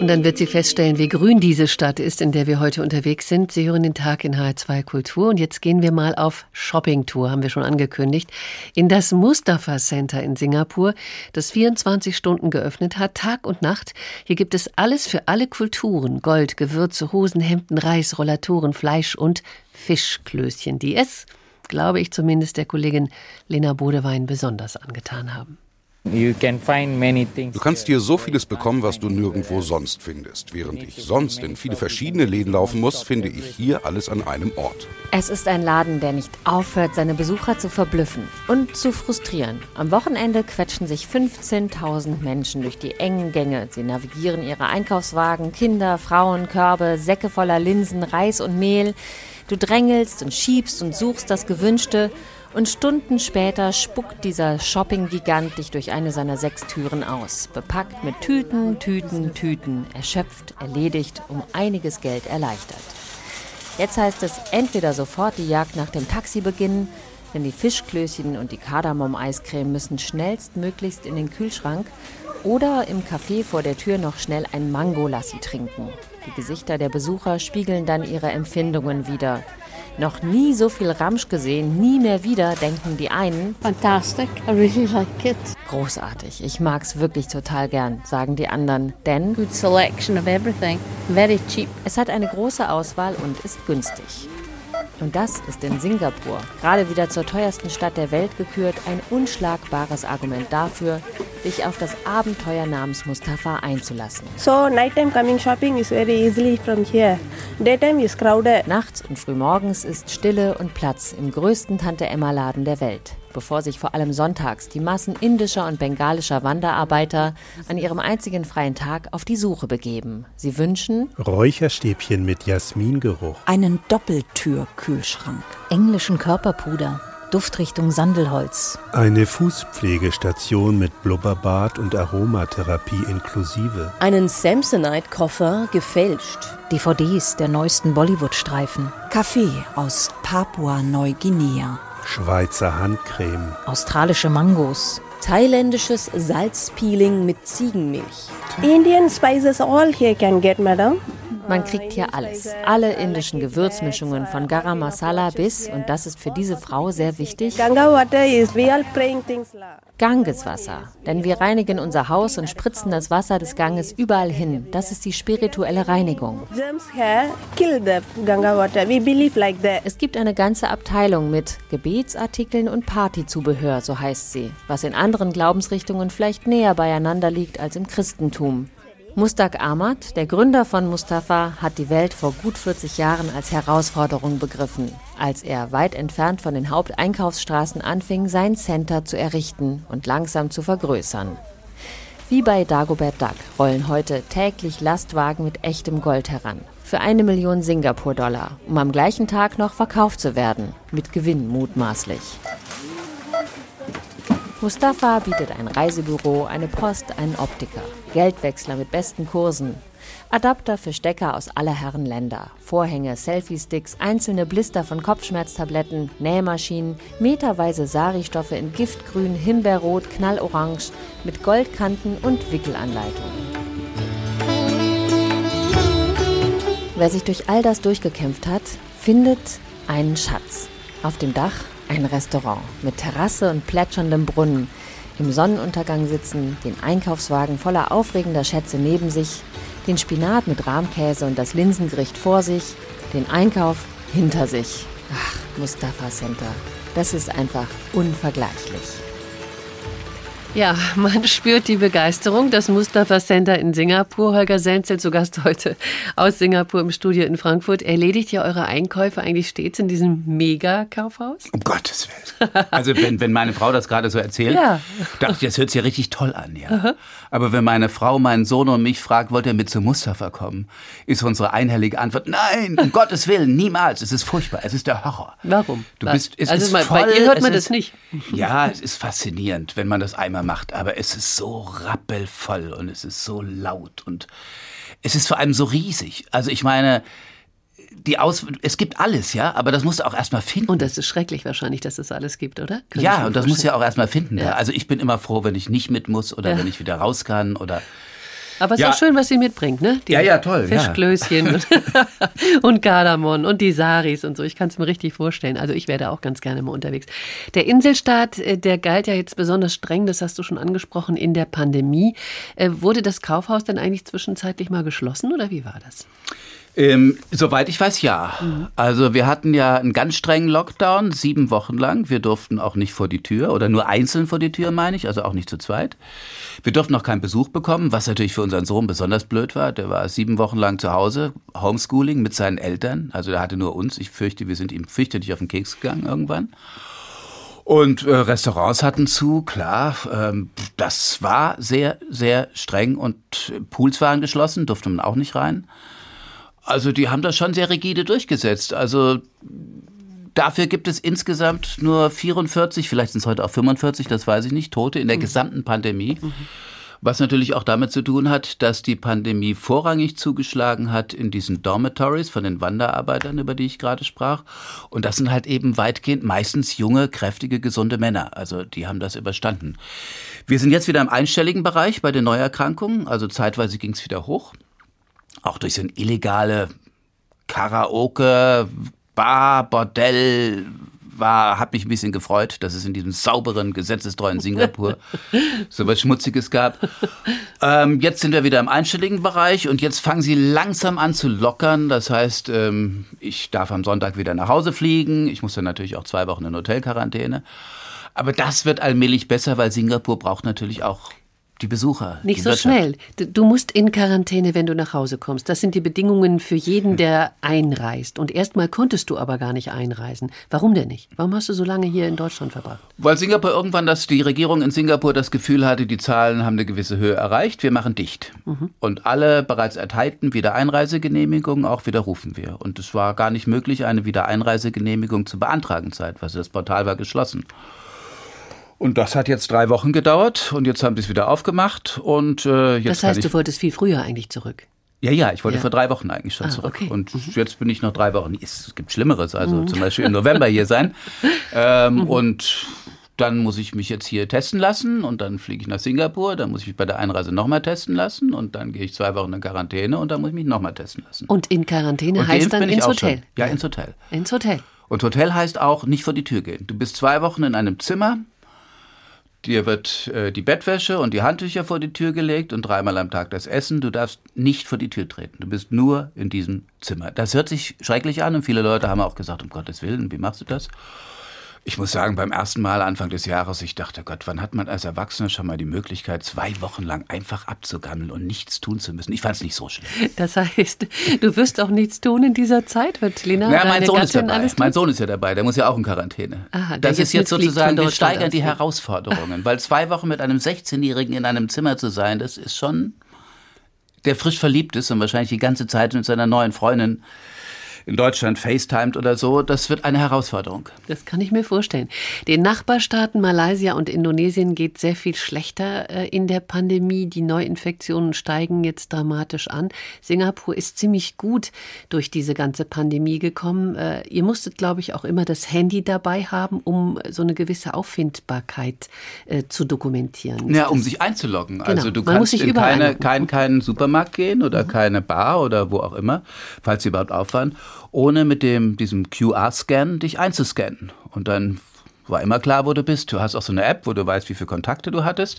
Und dann wird sie feststellen, wie grün diese Stadt ist, in der wir heute unterwegs sind. Sie hören den Tag in H2 Kultur. Und jetzt gehen wir mal auf Shoppingtour, haben wir schon angekündigt, in das Mustafa Center in Singapur, das 24 Stunden geöffnet hat, Tag und Nacht. Hier gibt es alles für alle Kulturen. Gold, Gewürze, Hosen, Hemden, Reis, Rollatoren, Fleisch und Fischklößchen, die es, glaube ich zumindest, der Kollegin Lena Bodewein besonders angetan haben. Du kannst hier so vieles bekommen, was du nirgendwo sonst findest. Während ich sonst in viele verschiedene Läden laufen muss, finde ich hier alles an einem Ort. Es ist ein Laden, der nicht aufhört, seine Besucher zu verblüffen und zu frustrieren. Am Wochenende quetschen sich 15.000 Menschen durch die engen Gänge. Sie navigieren ihre Einkaufswagen, Kinder, Frauen, Körbe, Säcke voller Linsen, Reis und Mehl. Du drängelst und schiebst und suchst das Gewünschte und Stunden später spuckt dieser Shopping-Gigant dich durch eine seiner sechs Türen aus. Bepackt mit Tüten, Tüten, Tüten. Erschöpft, erledigt, um einiges Geld erleichtert. Jetzt heißt es entweder sofort die Jagd nach dem Taxi beginnen, denn die Fischklößchen und die Kardamom-Eiscreme müssen schnellstmöglichst in den Kühlschrank, Oder im Café vor der Tür noch schnell ein Mango-Lassi trinken. Die Gesichter der Besucher spiegeln dann ihre Empfindungen wieder. Noch nie so viel Ramsch gesehen, nie mehr wieder, denken die einen. Fantastic, I really like it. Großartig, ich mag's wirklich total gern, sagen die anderen, denn Good selection of everything, very cheap. es hat eine große Auswahl und ist günstig. Und das ist in Singapur, gerade wieder zur teuersten Stadt der Welt gekürt, ein unschlagbares Argument dafür, sich auf das Abenteuer namens Mustafa einzulassen. So nighttime coming shopping is very easily from here. Daytime is crowded. Nachts und frühmorgens ist Stille und Platz im größten Tante-Emma-Laden der Welt, bevor sich vor allem sonntags die Massen indischer und bengalischer Wanderarbeiter an ihrem einzigen freien Tag auf die Suche begeben. Sie wünschen Räucherstäbchen mit Jasmingeruch. Einen Doppeltür-Kühlschrank. Englischen Körperpuder. Duftrichtung Sandelholz. Eine Fußpflegestation mit Blubberbad und Aromatherapie inklusive. Einen Samsonite-Koffer gefälscht. DVDs der neuesten Bollywood-Streifen. Kaffee aus Papua-Neuguinea. Schweizer Handcreme. Australische Mangos. Thailändisches Salzpeeling mit Ziegenmilch. Indian spices all here can get, madam. Man kriegt hier alles. Alle indischen Gewürzmischungen von Garam Masala bis, und das ist für diese Frau sehr wichtig. Gangeswasser. Denn wir reinigen unser Haus und spritzen das Wasser des Ganges überall hin. Das ist die spirituelle Reinigung. Es gibt eine ganze Abteilung mit Gebetsartikeln und Partyzubehör, so heißt sie, was in anderen Glaubensrichtungen vielleicht näher beieinander liegt als im Christentum. Mustak Ahmad, der Gründer von Mustafa, hat die Welt vor gut 40 Jahren als Herausforderung begriffen, als er weit entfernt von den Haupteinkaufsstraßen anfing, sein Center zu errichten und langsam zu vergrößern. Wie bei Dagobert Duck rollen heute täglich Lastwagen mit echtem Gold heran. Für eine Million Singapur-Dollar, um am gleichen Tag noch verkauft zu werden. Mit Gewinn mutmaßlich. Mustafa bietet ein Reisebüro, eine Post, einen Optiker, Geldwechsler mit besten Kursen, Adapter für Stecker aus aller Herren Länder, Vorhänge, Selfie-Sticks, einzelne Blister von Kopfschmerztabletten, Nähmaschinen, meterweise Sari-Stoffe in Giftgrün, Himbeerrot, Knallorange mit Goldkanten und Wickelanleitungen. Wer sich durch all das durchgekämpft hat, findet einen Schatz. Auf dem Dach ein Restaurant mit Terrasse und plätscherndem Brunnen. Im Sonnenuntergang sitzen, den Einkaufswagen voller aufregender Schätze neben sich, den Spinat mit Rahmkäse und das Linsengericht vor sich, den Einkauf hinter sich. Ach, Mustafa Center. Das ist einfach unvergleichlich. Ja, man spürt die Begeisterung. Das Mustafa Center in Singapur. Holger Senzel zu Gast heute aus Singapur im Studio in Frankfurt. Erledigt ihr eure Einkäufe eigentlich stets in diesem Mega-Kaufhaus? Um Gottes Willen. Also wenn, wenn meine Frau das gerade so erzählt, Ja. dachte ich, das hört sich ja richtig toll an. Ja. Aber wenn meine Frau meinen Sohn und mich fragt, wollt ihr mit zu Mustafa kommen, ist unsere einhellige Antwort, nein, um Gottes Willen, niemals. Es ist furchtbar, es ist der Horror. Warum? Du bist, es also ist bei- voll, bei ihr hört man ist, das nicht. Ja, es ist faszinierend, wenn man das einmal macht, aber es ist so rappelvoll und es ist so laut und es ist vor allem so riesig. Also ich meine, die Aus es gibt alles, ja, aber das musst du auch erstmal finden. Und das ist schrecklich wahrscheinlich, dass es alles gibt, oder? Ich Ja, und das muss ja vorstellen. auch erstmal finden. Ja. Ja. Also ich bin immer froh, wenn ich nicht mit muss oder Ja. wenn ich wieder raus kann oder Aber es Ja. ist auch schön, was sie mitbringt, ne? Die Ja, ja, toll, ja. Fischklößchen und, und Kardamom und die Saris und so. Ich kann es mir richtig vorstellen. Also ich wäre da auch ganz gerne mal unterwegs. Der Inselstaat, äh, der galt ja jetzt besonders streng, das hast du schon angesprochen, in der Pandemie. Äh, Wurde das Kaufhaus denn eigentlich zwischenzeitlich mal geschlossen oder wie war das? Ähm, soweit ich weiß, ja. Also wir hatten ja einen ganz strengen Lockdown, sieben Wochen lang. Wir durften auch nicht vor die Tür oder nur einzeln vor die Tür, meine ich, also auch nicht zu zweit. Wir durften auch keinen Besuch bekommen, was natürlich für unseren Sohn besonders blöd war. Der war sieben Wochen lang zu Hause, Homeschooling mit seinen Eltern. Also der hatte nur uns. Ich fürchte, wir sind ihm fürchterlich auf den Keks gegangen irgendwann. Und äh, Restaurants hatten zu, klar. Ähm, das war sehr, sehr streng und Pools waren geschlossen, durfte man auch nicht rein. Also die haben das schon sehr rigide durchgesetzt. Also dafür gibt es insgesamt nur 44, vielleicht sind es heute auch 45, das weiß ich nicht, Tote in der gesamten Pandemie. Was natürlich auch damit zu tun hat, dass die Pandemie vorrangig zugeschlagen hat in diesen Dormitories von den Wanderarbeitern, über die ich gerade sprach. Und das sind halt eben weitgehend meistens junge, kräftige, gesunde Männer. Also die haben das überstanden. Wir sind jetzt wieder im einstelligen Bereich bei den Neuerkrankungen. Also zeitweise ging es wieder hoch. Auch durch so ein illegale Karaoke, Bar, Bordell, war, hat mich ein bisschen gefreut, dass es in diesem sauberen, gesetzestreuen Singapur so was Schmutziges gab. Ähm, jetzt sind wir wieder im einstelligen Bereich und jetzt fangen sie langsam an zu lockern. Das heißt, ähm, ich darf am Sonntag wieder nach Hause fliegen. Ich muss dann natürlich auch zwei Wochen in Hotelquarantäne. Aber das wird allmählich besser, weil Singapur braucht natürlich auch die Besucher. Nicht die so Wirtschaft. schnell. Du musst in Quarantäne, wenn du nach Hause kommst. Das sind die Bedingungen für jeden, der einreist. Und erstmal konntest du aber gar nicht einreisen. Warum denn nicht? Warum hast du so lange hier in Deutschland verbracht? Weil Singapur irgendwann, dass die Regierung in Singapur das Gefühl hatte, die Zahlen haben eine gewisse Höhe erreicht, wir machen dicht. Mhm. Und alle bereits erteilten Wiedereinreisegenehmigungen auch widerrufen wir. Und es war gar nicht möglich, eine Wiedereinreisegenehmigung zu beantragen zeitweise. Das Portal war geschlossen. Und das hat jetzt drei Wochen gedauert und jetzt haben sie es wieder aufgemacht und äh, jetzt Das heißt, du wolltest viel früher eigentlich zurück. ja, ja, ich wollte Ja. vor drei Wochen eigentlich schon Ah, zurück. okay. Und jetzt bin ich noch drei Wochen. Es gibt Schlimmeres, also Mhm. zum Beispiel im November hier sein. Ähm, Mhm. Und dann muss ich mich jetzt hier testen lassen und dann fliege ich nach Singapur. Dann muss ich mich bei der Einreise nochmal testen lassen und dann gehe ich zwei Wochen in Quarantäne und dann muss ich mich nochmal testen lassen. Und in Quarantäne Und heißt dann ins Hotel. schon. Ja, ins Hotel. Ins Hotel. Und Hotel heißt auch nicht vor die Tür gehen. Du bist zwei Wochen in einem Zimmer. Dir wird äh, die Bettwäsche und die Handtücher vor die Tür gelegt und dreimal am Tag das Essen. Du darfst nicht vor die Tür treten. Du bist nur in diesem Zimmer. Das hört sich schrecklich an und viele Leute haben auch gesagt, um Gottes Willen, wie machst du das? Ich muss sagen, beim ersten Mal Anfang des Jahres, ich dachte, Gott, wann hat man als Erwachsener schon mal die Möglichkeit, zwei Wochen lang einfach abzugammeln und nichts tun zu müssen? Ich fand es nicht so schlimm. Das heißt, du wirst auch nichts tun in dieser Zeit, wird Lena, Ja, mein Sohn ist Gattin, dabei. alles Mein? Sohn ist ja dabei, der muss ja auch in Quarantäne. Aha, das ist jetzt sozusagen, wir steigern die. Herausforderungen, weil zwei Wochen mit einem 16-Jährigen in einem Zimmer zu sein, das ist schon, der frisch verliebt ist und wahrscheinlich die ganze Zeit mit seiner neuen Freundin in Deutschland FaceTimed oder so, das wird eine Herausforderung. Das kann ich mir vorstellen. Den Nachbarstaaten Malaysia und Indonesien geht sehr viel schlechter äh, in der Pandemie. Die Neuinfektionen steigen jetzt dramatisch an. Singapur ist ziemlich gut durch diese ganze Pandemie gekommen. Äh, ihr musstet, glaube ich, auch immer das Handy dabei haben, um so eine gewisse Auffindbarkeit äh, zu dokumentieren. Ja, um sich einzuloggen. Genau. Also du Man kannst in keine, kein, keinen Supermarkt gehen oder keine Bar oder wo auch immer, falls sie überhaupt auffahren, ohne mit dem, diesem QR-Scan dich einzuscannen. Und dann war immer klar, wo du bist. Du hast auch so eine App, wo du weißt, wie viele Kontakte du hattest.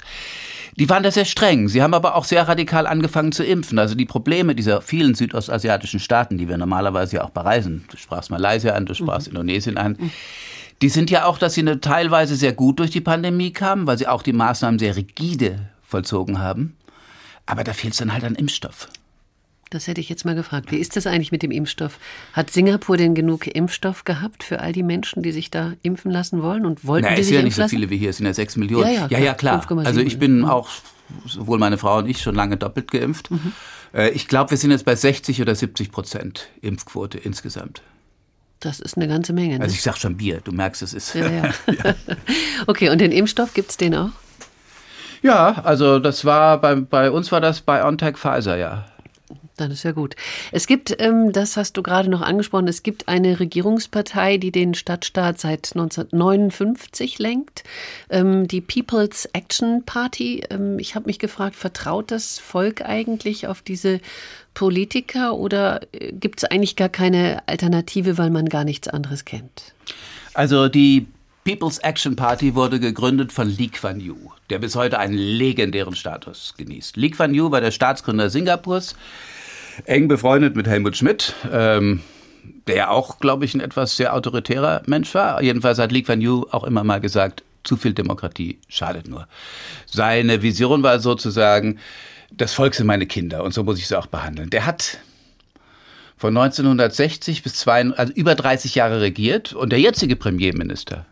Die waren da sehr streng. Sie haben aber auch sehr radikal angefangen zu impfen. Also die Probleme dieser vielen südostasiatischen Staaten, die wir normalerweise ja auch bereisen, du sprachst Malaysia an, du sprachst Indonesien an, die sind ja auch, dass sie eine, teilweise sehr gut durch die Pandemie kamen, weil sie auch die Maßnahmen sehr rigide vollzogen haben. Aber da fehlt es dann halt an Impfstoff. Das hätte ich jetzt mal gefragt. Wie ist das eigentlich mit dem Impfstoff? Hat Singapur denn genug Impfstoff gehabt für all die Menschen, die sich da impfen lassen wollen und wollten Na, die es sich sind ja nicht impfen so viele wie hier, es sind ja sechs Millionen. Ja, ja, ja, ja, klar. klar. 5,7 Also ich bin auch, sowohl meine Frau und ich, schon lange doppelt geimpft. Mhm. Äh, Ich glaube, wir sind jetzt bei 60 oder 70 Prozent Impfquote insgesamt. Das ist eine ganze Menge. Ne? Also ich sag schon Bier, du merkst, es ist. ja, ja. okay, und den Impfstoff gibt es den auch? Ja, also das war bei, bei uns war das BioNTech Pfizer, ja. Dann ist ja gut. Es gibt, ähm, das hast du gerade noch angesprochen, es gibt eine Regierungspartei, die den Stadtstaat seit 1959 lenkt, ähm, die People's Action Party. Ähm, ich habe mich gefragt, vertraut das Volk eigentlich auf diese Politiker oder gibt es eigentlich gar keine Alternative, weil man gar nichts anderes kennt? Also die People's Action Party wurde gegründet von Lee Kuan Yew, der bis heute einen legendären Status genießt. Lee Kuan Yew war der Staatsgründer Singapurs, eng befreundet mit Helmut Schmidt, ähm, der auch, glaube ich, ein etwas sehr autoritärer Mensch war. Jedenfalls hat Lee Kuan Yew auch immer mal gesagt, zu viel Demokratie schadet nur. Seine Vision war sozusagen, das Volk sind meine Kinder und so muss ich sie auch behandeln. Der hat von 1960 bis zwei, also über 30 Jahre regiert und der jetzige Premierminister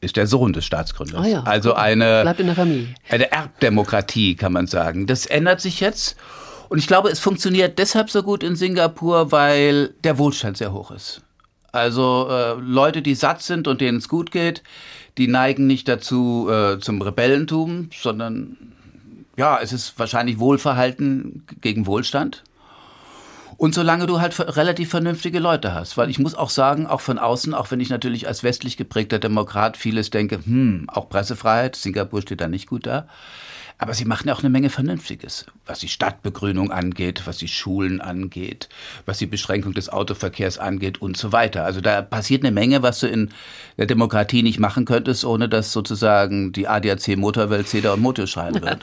ist der Sohn des Staatsgründers. Ah ja, also eine, bleibt in der Familie. eine Erbdemokratie, kann man sagen. Das ändert sich jetzt. Und ich glaube, es funktioniert deshalb so gut in Singapur, weil der Wohlstand sehr hoch ist. Also äh, Leute, die satt sind und denen es gut geht, die neigen nicht dazu äh, zum Rebellentum, sondern ja, es ist wahrscheinlich Wohlverhalten gegen Wohlstand. Und solange du halt relativ vernünftige Leute hast, weil ich muss auch sagen, auch von außen, auch wenn ich natürlich als westlich geprägter Demokrat vieles denke, hm, auch Pressefreiheit, Singapur steht da nicht gut da. Aber sie machen ja auch eine Menge Vernünftiges, was die Stadtbegrünung angeht, was die Schulen angeht, was die Beschränkung des Autoverkehrs angeht und so weiter. Also da passiert eine Menge, was du in der Demokratie nicht machen könntest, ohne dass sozusagen die ADAC Motorwelt Zeder und Motor schreien wird.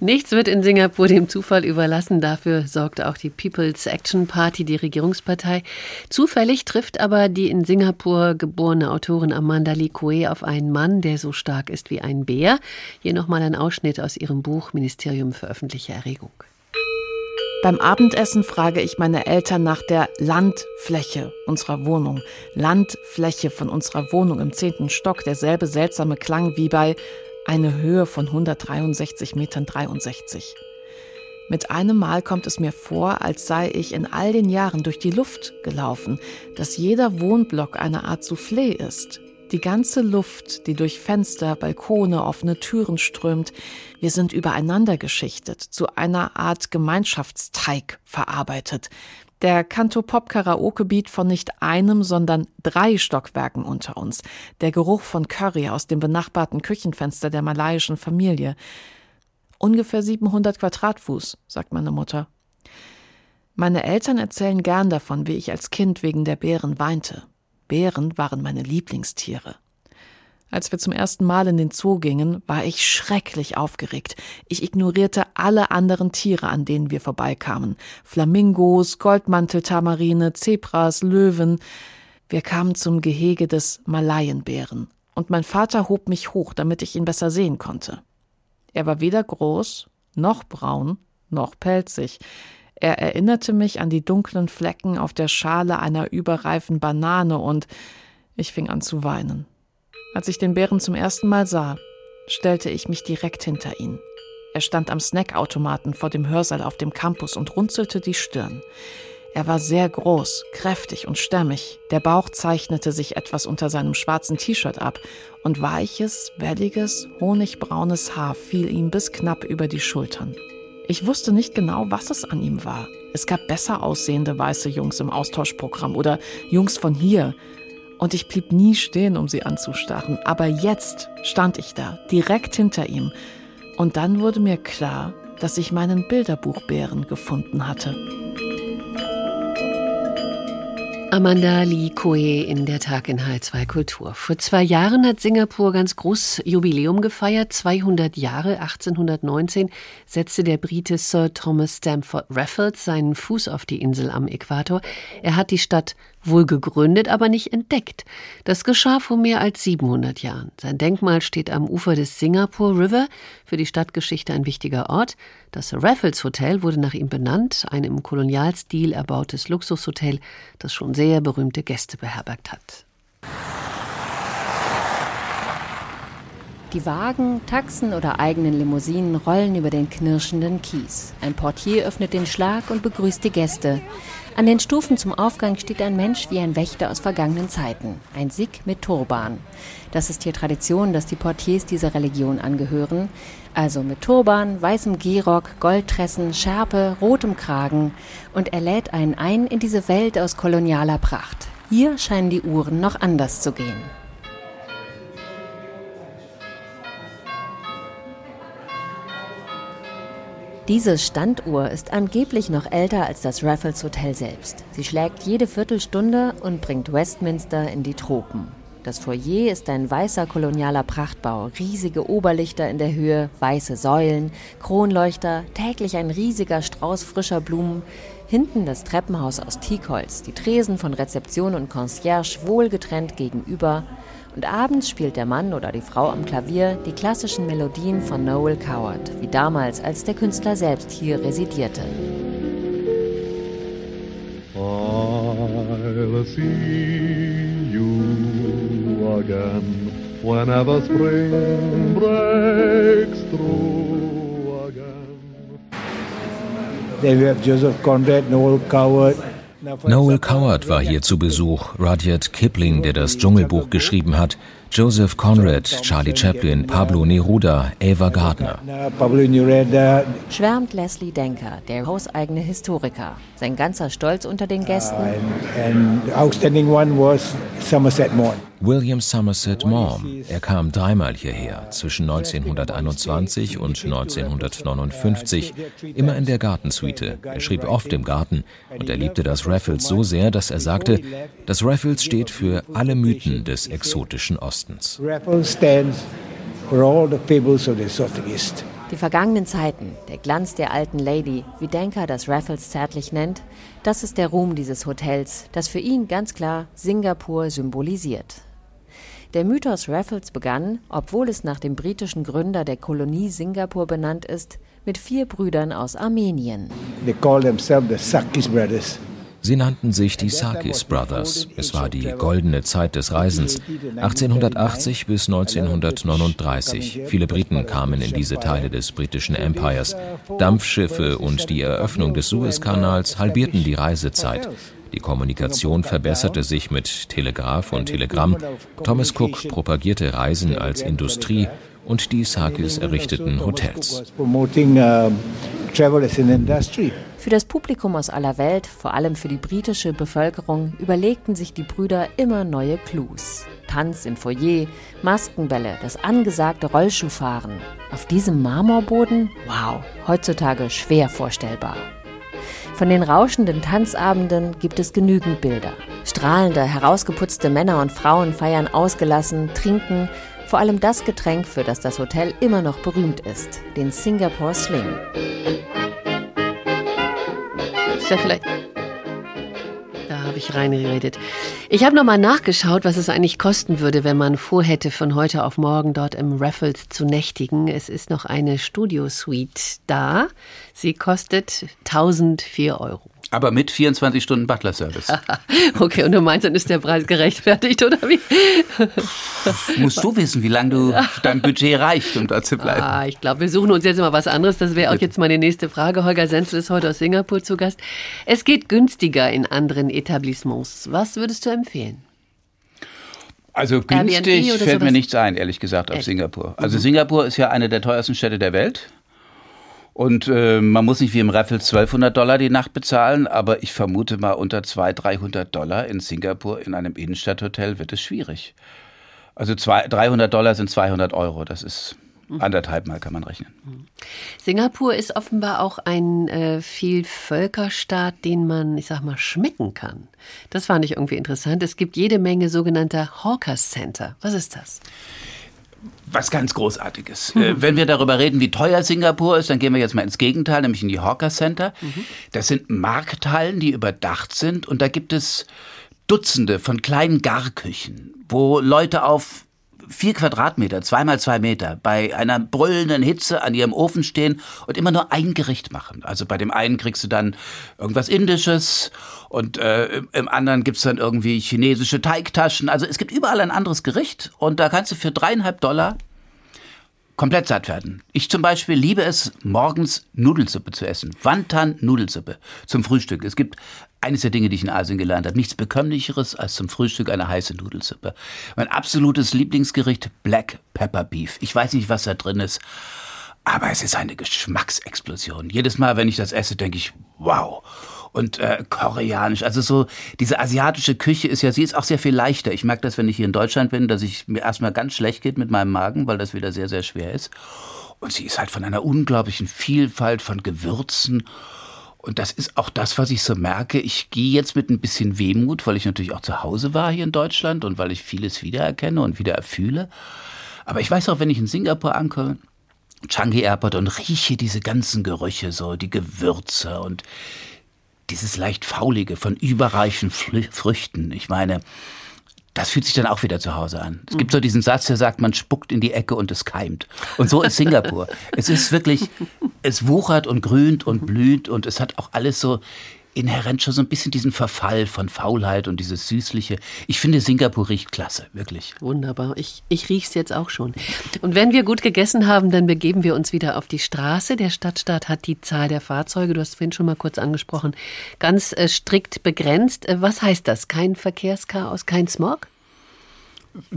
Nichts wird in Singapur dem Zufall überlassen. Dafür sorgt auch die People's Action Party, die Regierungspartei. Zufällig trifft aber die in Singapur geborene Autorin Amanda Lee Koe auf einen Mann, der so stark ist wie ein Bär. Hier nochmal ein Ausschnitt aus aus ihrem Buch Ministerium für öffentliche Erregung. Beim Abendessen frage ich meine Eltern nach der Landfläche unserer Wohnung. Landfläche von unserer Wohnung im zehnten Stock. Derselbe seltsame Klang wie bei eine Höhe von 163 Metern 63. Mit einem Mal kommt es mir vor, als sei ich in all den Jahren durch die Luft gelaufen, dass jeder Wohnblock eine Art Soufflé ist, die ganze Luft, die durch Fenster, Balkone, offene Türen strömt, wir sind übereinander geschichtet, zu einer Art Gemeinschaftsteig verarbeitet. Der Kanto-Pop-Karaoke-Beat von nicht einem, sondern drei Stockwerken unter uns. Der Geruch von Curry aus dem benachbarten Küchenfenster der malaiischen Familie. Ungefähr 700 Quadratfuß, sagt meine Mutter. Meine Eltern erzählen gern davon, wie ich als Kind wegen der Bären weinte. Bären waren meine Lieblingstiere. Als wir zum ersten Mal in den Zoo gingen, war ich schrecklich aufgeregt. Ich ignorierte alle anderen Tiere, an denen wir vorbeikamen. Flamingos, Goldmanteltamarine, Zebras, Löwen. Wir kamen zum Gehege des Malayenbären. Und mein Vater hob mich hoch, damit ich ihn besser sehen konnte. Er war weder groß, noch braun, noch pelzig. Er erinnerte mich an die dunklen Flecken auf der Schale einer überreifen Banane und ich fing an zu weinen. Als ich den Bären zum ersten Mal sah, stellte ich mich direkt hinter ihn. Er stand am Snackautomaten vor dem Hörsaal auf dem Campus und runzelte die Stirn. Er war sehr groß, kräftig und stämmig. Der Bauch zeichnete sich etwas unter seinem schwarzen T-Shirt ab und weiches, welliges, honigbraunes Haar fiel ihm bis knapp über die Schultern. Ich wusste nicht genau, was es an ihm war. Es gab besser aussehende weiße Jungs im Austauschprogramm oder Jungs von hier. Und ich blieb nie stehen, um sie anzustarren. Aber jetzt stand ich da, direkt hinter ihm. Und dann wurde mir klar, dass ich meinen Bilderbuchbären gefunden hatte. Amanda Lee Koe in der Tag in H2 Kultur. Vor zwei Jahren hat Singapur ganz groß Jubiläum gefeiert. 200 Jahre, 1819, setzte der Brite Sir Thomas Stamford Raffles seinen Fuß auf die Insel am Äquator. Er hat die Stadt wohl gegründet, aber nicht entdeckt. Das geschah vor mehr als 700 Jahren. Sein Denkmal steht am Ufer des Singapore River, für die Stadtgeschichte ein wichtiger Ort. Das Raffles Hotel wurde nach ihm benannt, ein im Kolonialstil erbautes Luxushotel, das schon sehr berühmte Gäste beherbergt hat. Die Wagen, Taxen oder eigenen Limousinen rollen über den knirschenden Kies. Ein Portier öffnet den Schlag und begrüßt die Gäste. An den Stufen zum Aufgang steht ein Mensch wie ein Wächter aus vergangenen Zeiten, ein Sikh mit Turban. Das ist hier Tradition, dass die Portiers dieser Religion angehören, also mit Turban, weißem Gehrock, Goldtressen, Schärpe, rotem Kragen und er lädt einen ein in diese Welt aus kolonialer Pracht. Hier scheinen die Uhren noch anders zu gehen. Diese Standuhr ist angeblich noch älter als das Raffles Hotel selbst. Sie schlägt jede Viertelstunde und bringt Westminster in die Tropen. Das Foyer ist ein weißer kolonialer Prachtbau, riesige Oberlichter in der Höhe, weiße Säulen, Kronleuchter, täglich ein riesiger Strauß frischer Blumen, hinten das Treppenhaus aus Teakholz, die Tresen von Rezeption und Concierge wohlgetrennt gegenüber, und abends spielt der Mann oder die Frau am Klavier die klassischen Melodien von Noel Coward, wie damals, als der Künstler selbst hier residierte. I'll see you again whenever spring breaks through again. Then we have Joseph Conrad, Noel Coward, Noel Coward war hier zu Besuch, Rudyard Kipling, der das Dschungelbuch geschrieben hat, Joseph Conrad, Charlie Chaplin, Pablo Neruda, Ava Gardner. Schwärmt Leslie Denker, der hauseigene Historiker. Sein ganzer Stolz unter den Gästen. William Somerset Maugham. Er kam dreimal hierher, zwischen 1921 und 1959, immer in der Gartensuite. Er schrieb oft im Garten und er liebte das Raffles so sehr, dass er sagte, das Raffles steht für alle Mythen des exotischen Ostens. Die vergangenen Zeiten, der Glanz der alten Lady, wie Denker das Raffles zärtlich nennt, das ist der Ruhm dieses Hotels, das für ihn ganz klar Singapur symbolisiert. Der Mythos Raffles begann, obwohl es nach dem britischen Gründer der Kolonie Singapur benannt ist, mit vier Brüdern aus Armenien. They call themselves the Sakis brothers. Sie nannten sich die Sakis Brothers. Es war die goldene Zeit des Reisens, 1880 bis 1939. Viele Briten kamen in diese Teile des britischen Empires. Dampfschiffe und die Eröffnung des Suezkanals halbierten die Reisezeit. Die Kommunikation verbesserte sich mit Telegraph und Telegramm. Thomas Cook propagierte Reisen als Industrie und die Sakis errichteten Hotels. Für das Publikum aus aller Welt, vor allem für die britische Bevölkerung, überlegten sich die Brüder immer neue Clues. Tanz im Foyer, Maskenbälle, das angesagte Rollschuhfahren. Auf diesem Marmorboden? Wow, heutzutage schwer vorstellbar. Von den rauschenden Tanzabenden gibt es genügend Bilder. Strahlende, herausgeputzte Männer und Frauen feiern ausgelassen, trinken, vor allem das Getränk, für das das Hotel immer noch berühmt ist, den Singapore Sling. Ist ja vielleicht habe ich reingeredet. Ich habe nochmal nachgeschaut, was es eigentlich kosten würde, wenn man vorhätte, von heute auf morgen dort im Raffles zu nächtigen. Es ist noch eine Studio-Suite da. Sie kostet 1004 Euro. Aber mit 24 Stunden Butler-Service. okay, und du meinst, dann ist der Preis gerechtfertigt, oder wie? Musst du wissen, wie lange du dein Budget reicht, um da zu bleiben. Ah, ich glaube, wir suchen uns jetzt mal was anderes. Das wäre auch jetzt meine nächste Frage. Holger Senzel ist heute aus Singapur zu Gast. Es geht günstiger in anderen Etablissements. Was würdest du empfehlen? Also günstig fällt mir nichts ein, ehrlich gesagt, auf Echt? Singapur. Also mhm. Singapur ist ja eine der teuersten Städte der Welt. Und äh, man muss nicht wie im Raffles 1200 Dollar die Nacht bezahlen, aber ich vermute mal unter 200, 300 Dollar in Singapur in einem Innenstadthotel wird es schwierig. Also zwei, 300 Dollar sind 200 Euro, das ist mhm. anderthalb Mal kann man rechnen. Mhm. Singapur ist offenbar auch ein äh, Vielvölkerstaat, den man, ich sag mal, schmecken kann. Das fand ich irgendwie interessant. Es gibt jede Menge sogenannter Hawkers Center. Was ist das? Was ganz Großartiges. Mhm. wenn wir darüber reden, wie teuer Singapur ist, dann gehen wir jetzt mal ins Gegenteil, nämlich in die Hawker Center. Mhm. Das sind Markthallen, die überdacht sind und da gibt es Dutzende von kleinen Garküchen, wo Leute auf vier Quadratmeter, zweimal zwei Meter, bei einer brüllenden Hitze an ihrem Ofen stehen und immer nur ein Gericht machen. Also bei dem einen kriegst du dann irgendwas Indisches und äh, im anderen gibt's dann irgendwie chinesische Teigtaschen. Also es gibt überall ein anderes Gericht und da kannst du für dreieinhalb Dollar komplett satt werden. Ich zum Beispiel liebe es, morgens Nudelsuppe zu essen. Wantan-Nudelsuppe zum Frühstück. Es gibt eines der Dinge, die ich in Asien gelernt habe. Nichts bekömmlicheres als zum Frühstück eine heiße Nudelsuppe. Mein absolutes Lieblingsgericht, Black Pepper Beef. Ich weiß nicht, was da drin ist, aber es ist eine Geschmacksexplosion. Jedes Mal, wenn ich das esse, denke ich, wow und äh, koreanisch. Also so diese asiatische Küche ist ja, sie ist auch sehr viel leichter. Ich merke das, wenn ich hier in Deutschland bin, dass ich mir erstmal ganz schlecht geht mit meinem Magen, weil das wieder sehr, sehr schwer ist. Und sie ist halt von einer unglaublichen Vielfalt von Gewürzen. Und das ist auch das, was ich so merke. Ich gehe jetzt mit ein bisschen Wehmut, weil ich natürlich auch zu Hause war hier in Deutschland und weil ich vieles wiedererkenne und wieder erfühle. Aber ich weiß auch, wenn ich in Singapur ankomme, Changi Airport und rieche diese ganzen Gerüche, so die Gewürze und dieses leicht faulige von überreichen Früchten. Ich meine, das fühlt sich dann auch wieder zu Hause an. Es gibt so diesen Satz, der sagt, man spuckt in die Ecke und es keimt. Und so ist Singapur. es ist wirklich, es wuchert und grünt und blüht und es hat auch alles so inhärent schon so ein bisschen diesen Verfall von Faulheit und dieses Süßliche. Ich finde, Singapur riecht klasse, wirklich. Wunderbar. Ich, ich rieche es jetzt auch schon. Und wenn wir gut gegessen haben, dann begeben wir uns wieder auf die Straße. Der Stadtstaat hat die Zahl der Fahrzeuge, du hast vorhin schon mal kurz angesprochen, ganz äh, strikt begrenzt. Äh, was heißt das? Kein Verkehrschaos, kein Smog?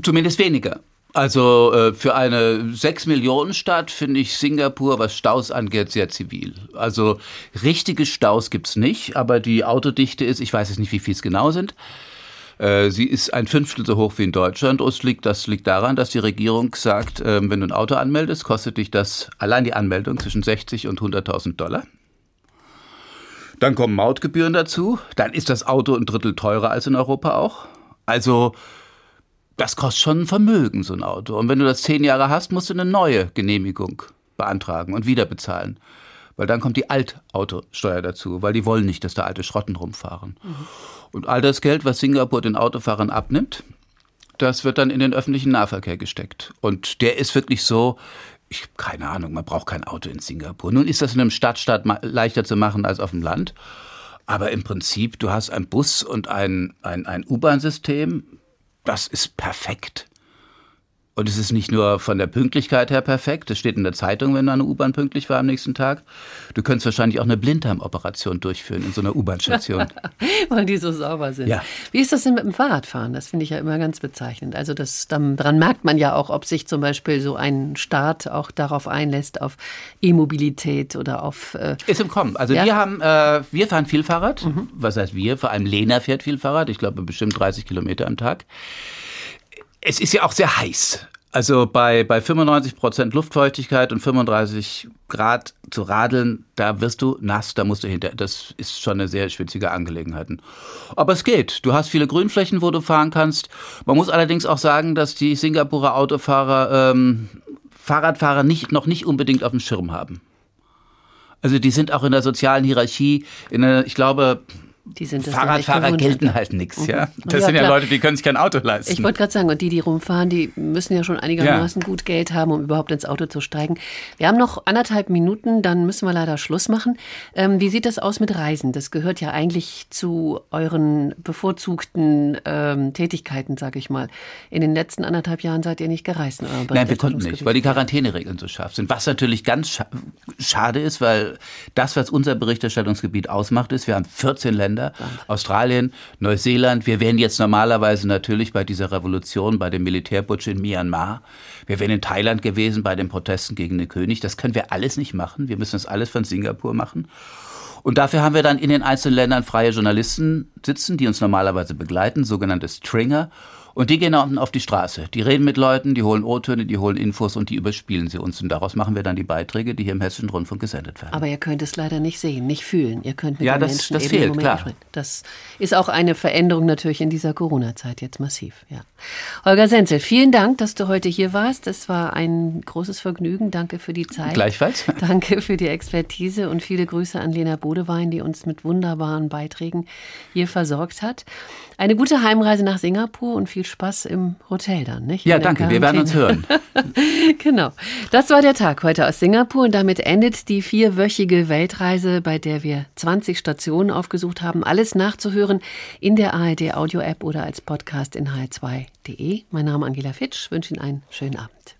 Zumindest weniger. Also äh, für eine 6 Millionen Stadt finde ich Singapur, was Staus angeht, sehr zivil. Also richtige Staus gibt es nicht, aber die Autodichte ist, ich weiß jetzt nicht, wie viel es genau sind. Äh, sie ist ein Fünftel so hoch wie in Deutschland. Das liegt, das liegt daran, dass die Regierung sagt, äh, wenn du ein Auto anmeldest, kostet dich das allein die Anmeldung zwischen 60 und 100.000 Dollar. Dann kommen Mautgebühren dazu. Dann ist das Auto ein Drittel teurer als in Europa auch. Also das kostet schon ein Vermögen, so ein Auto. Und wenn du das zehn Jahre hast, musst du eine neue Genehmigung beantragen und wieder bezahlen. Weil dann kommt die Altautosteuer dazu, weil die wollen nicht, dass da alte Schrotten rumfahren. Mhm. Und all das Geld, was Singapur den Autofahrern abnimmt, das wird dann in den öffentlichen Nahverkehr gesteckt. Und der ist wirklich so, ich habe keine Ahnung, man braucht kein Auto in Singapur. Nun ist das in einem Stadtstaat leichter zu machen als auf dem Land. Aber im Prinzip, du hast ein Bus und ein, ein, ein U-Bahn-System, das ist perfekt. Und es ist nicht nur von der Pünktlichkeit her perfekt, es steht in der Zeitung, wenn eine U-Bahn pünktlich war am nächsten Tag. Du könntest wahrscheinlich auch eine Blinddarmoperation durchführen in so einer U-Bahn-Station. Weil die so sauber sind. Ja. Wie ist das denn mit dem Fahrradfahren? Das finde ich ja immer ganz bezeichnend. Also das, daran merkt man ja auch, ob sich zum Beispiel so ein Staat auch darauf einlässt, auf E-Mobilität oder auf... Äh ist im Kommen. Also ja? wir haben, äh, wir fahren viel Fahrrad. Mhm. Was heißt wir? Vor allem Lena fährt viel Fahrrad. Ich glaube bestimmt 30 Kilometer am Tag es ist ja auch sehr heiß. Also bei, bei 95 Prozent Luftfeuchtigkeit und 35 Grad zu radeln, da wirst du nass, da musst du hinter. Das ist schon eine sehr schwitzige Angelegenheit. Aber es geht. Du hast viele Grünflächen, wo du fahren kannst. Man muss allerdings auch sagen, dass die Singapurer Autofahrer ähm, Fahrradfahrer nicht, noch nicht unbedingt auf dem Schirm haben. Also die sind auch in der sozialen Hierarchie, in der, ich glaube, Fahrradfahrer gelten halt nichts, mhm. ja. Das ja, sind ja klar. Leute, die können sich kein Auto leisten. Ich wollte gerade sagen, und die, die rumfahren, die müssen ja schon einigermaßen ja. gut Geld haben, um überhaupt ins Auto zu steigen. Wir haben noch anderthalb Minuten, dann müssen wir leider Schluss machen. Ähm, wie sieht das aus mit Reisen? Das gehört ja eigentlich zu euren bevorzugten ähm, Tätigkeiten, sage ich mal. In den letzten anderthalb Jahren seid ihr nicht gereist. Nein, wir konnten nicht, weil die Quarantäneregeln so scharf sind. Was natürlich ganz scha schade ist, weil das, was unser Berichterstattungsgebiet ausmacht, ist, wir haben 14 Länder, Länder, Australien, Neuseeland. Wir wären jetzt normalerweise natürlich bei dieser Revolution, bei dem Militärputsch in Myanmar. Wir wären in Thailand gewesen bei den Protesten gegen den König. Das können wir alles nicht machen. Wir müssen das alles von Singapur machen. Und dafür haben wir dann in den einzelnen Ländern freie Journalisten sitzen, die uns normalerweise begleiten, sogenannte Stringer. Und die gehen unten auf die Straße. Die reden mit Leuten, die holen O-Töne, die holen Infos und die überspielen sie uns. Und daraus machen wir dann die Beiträge, die hier im Hessischen Rundfunk gesendet werden. Aber ihr könnt es leider nicht sehen, nicht fühlen. Ihr könnt mit ja, den das, Menschen das eben fehlt, klar. Sprechen. Das ist auch eine Veränderung natürlich in dieser Corona-Zeit jetzt massiv. Ja. Holger Senzel, vielen Dank, dass du heute hier warst. Es war ein großes Vergnügen. Danke für die Zeit. Gleichfalls. Danke für die Expertise und viele Grüße an Lena Bodewein, die uns mit wunderbaren Beiträgen hier versorgt hat. Eine gute Heimreise nach Singapur und viel Spaß im Hotel dann, nicht? Ja, danke, wir werden uns hören. genau. Das war der Tag heute aus Singapur und damit endet die vierwöchige Weltreise, bei der wir 20 Stationen aufgesucht haben. Alles nachzuhören in der ARD Audio App oder als Podcast in hl2.de. Mein Name ist Angela Fitsch, wünsche Ihnen einen schönen Abend.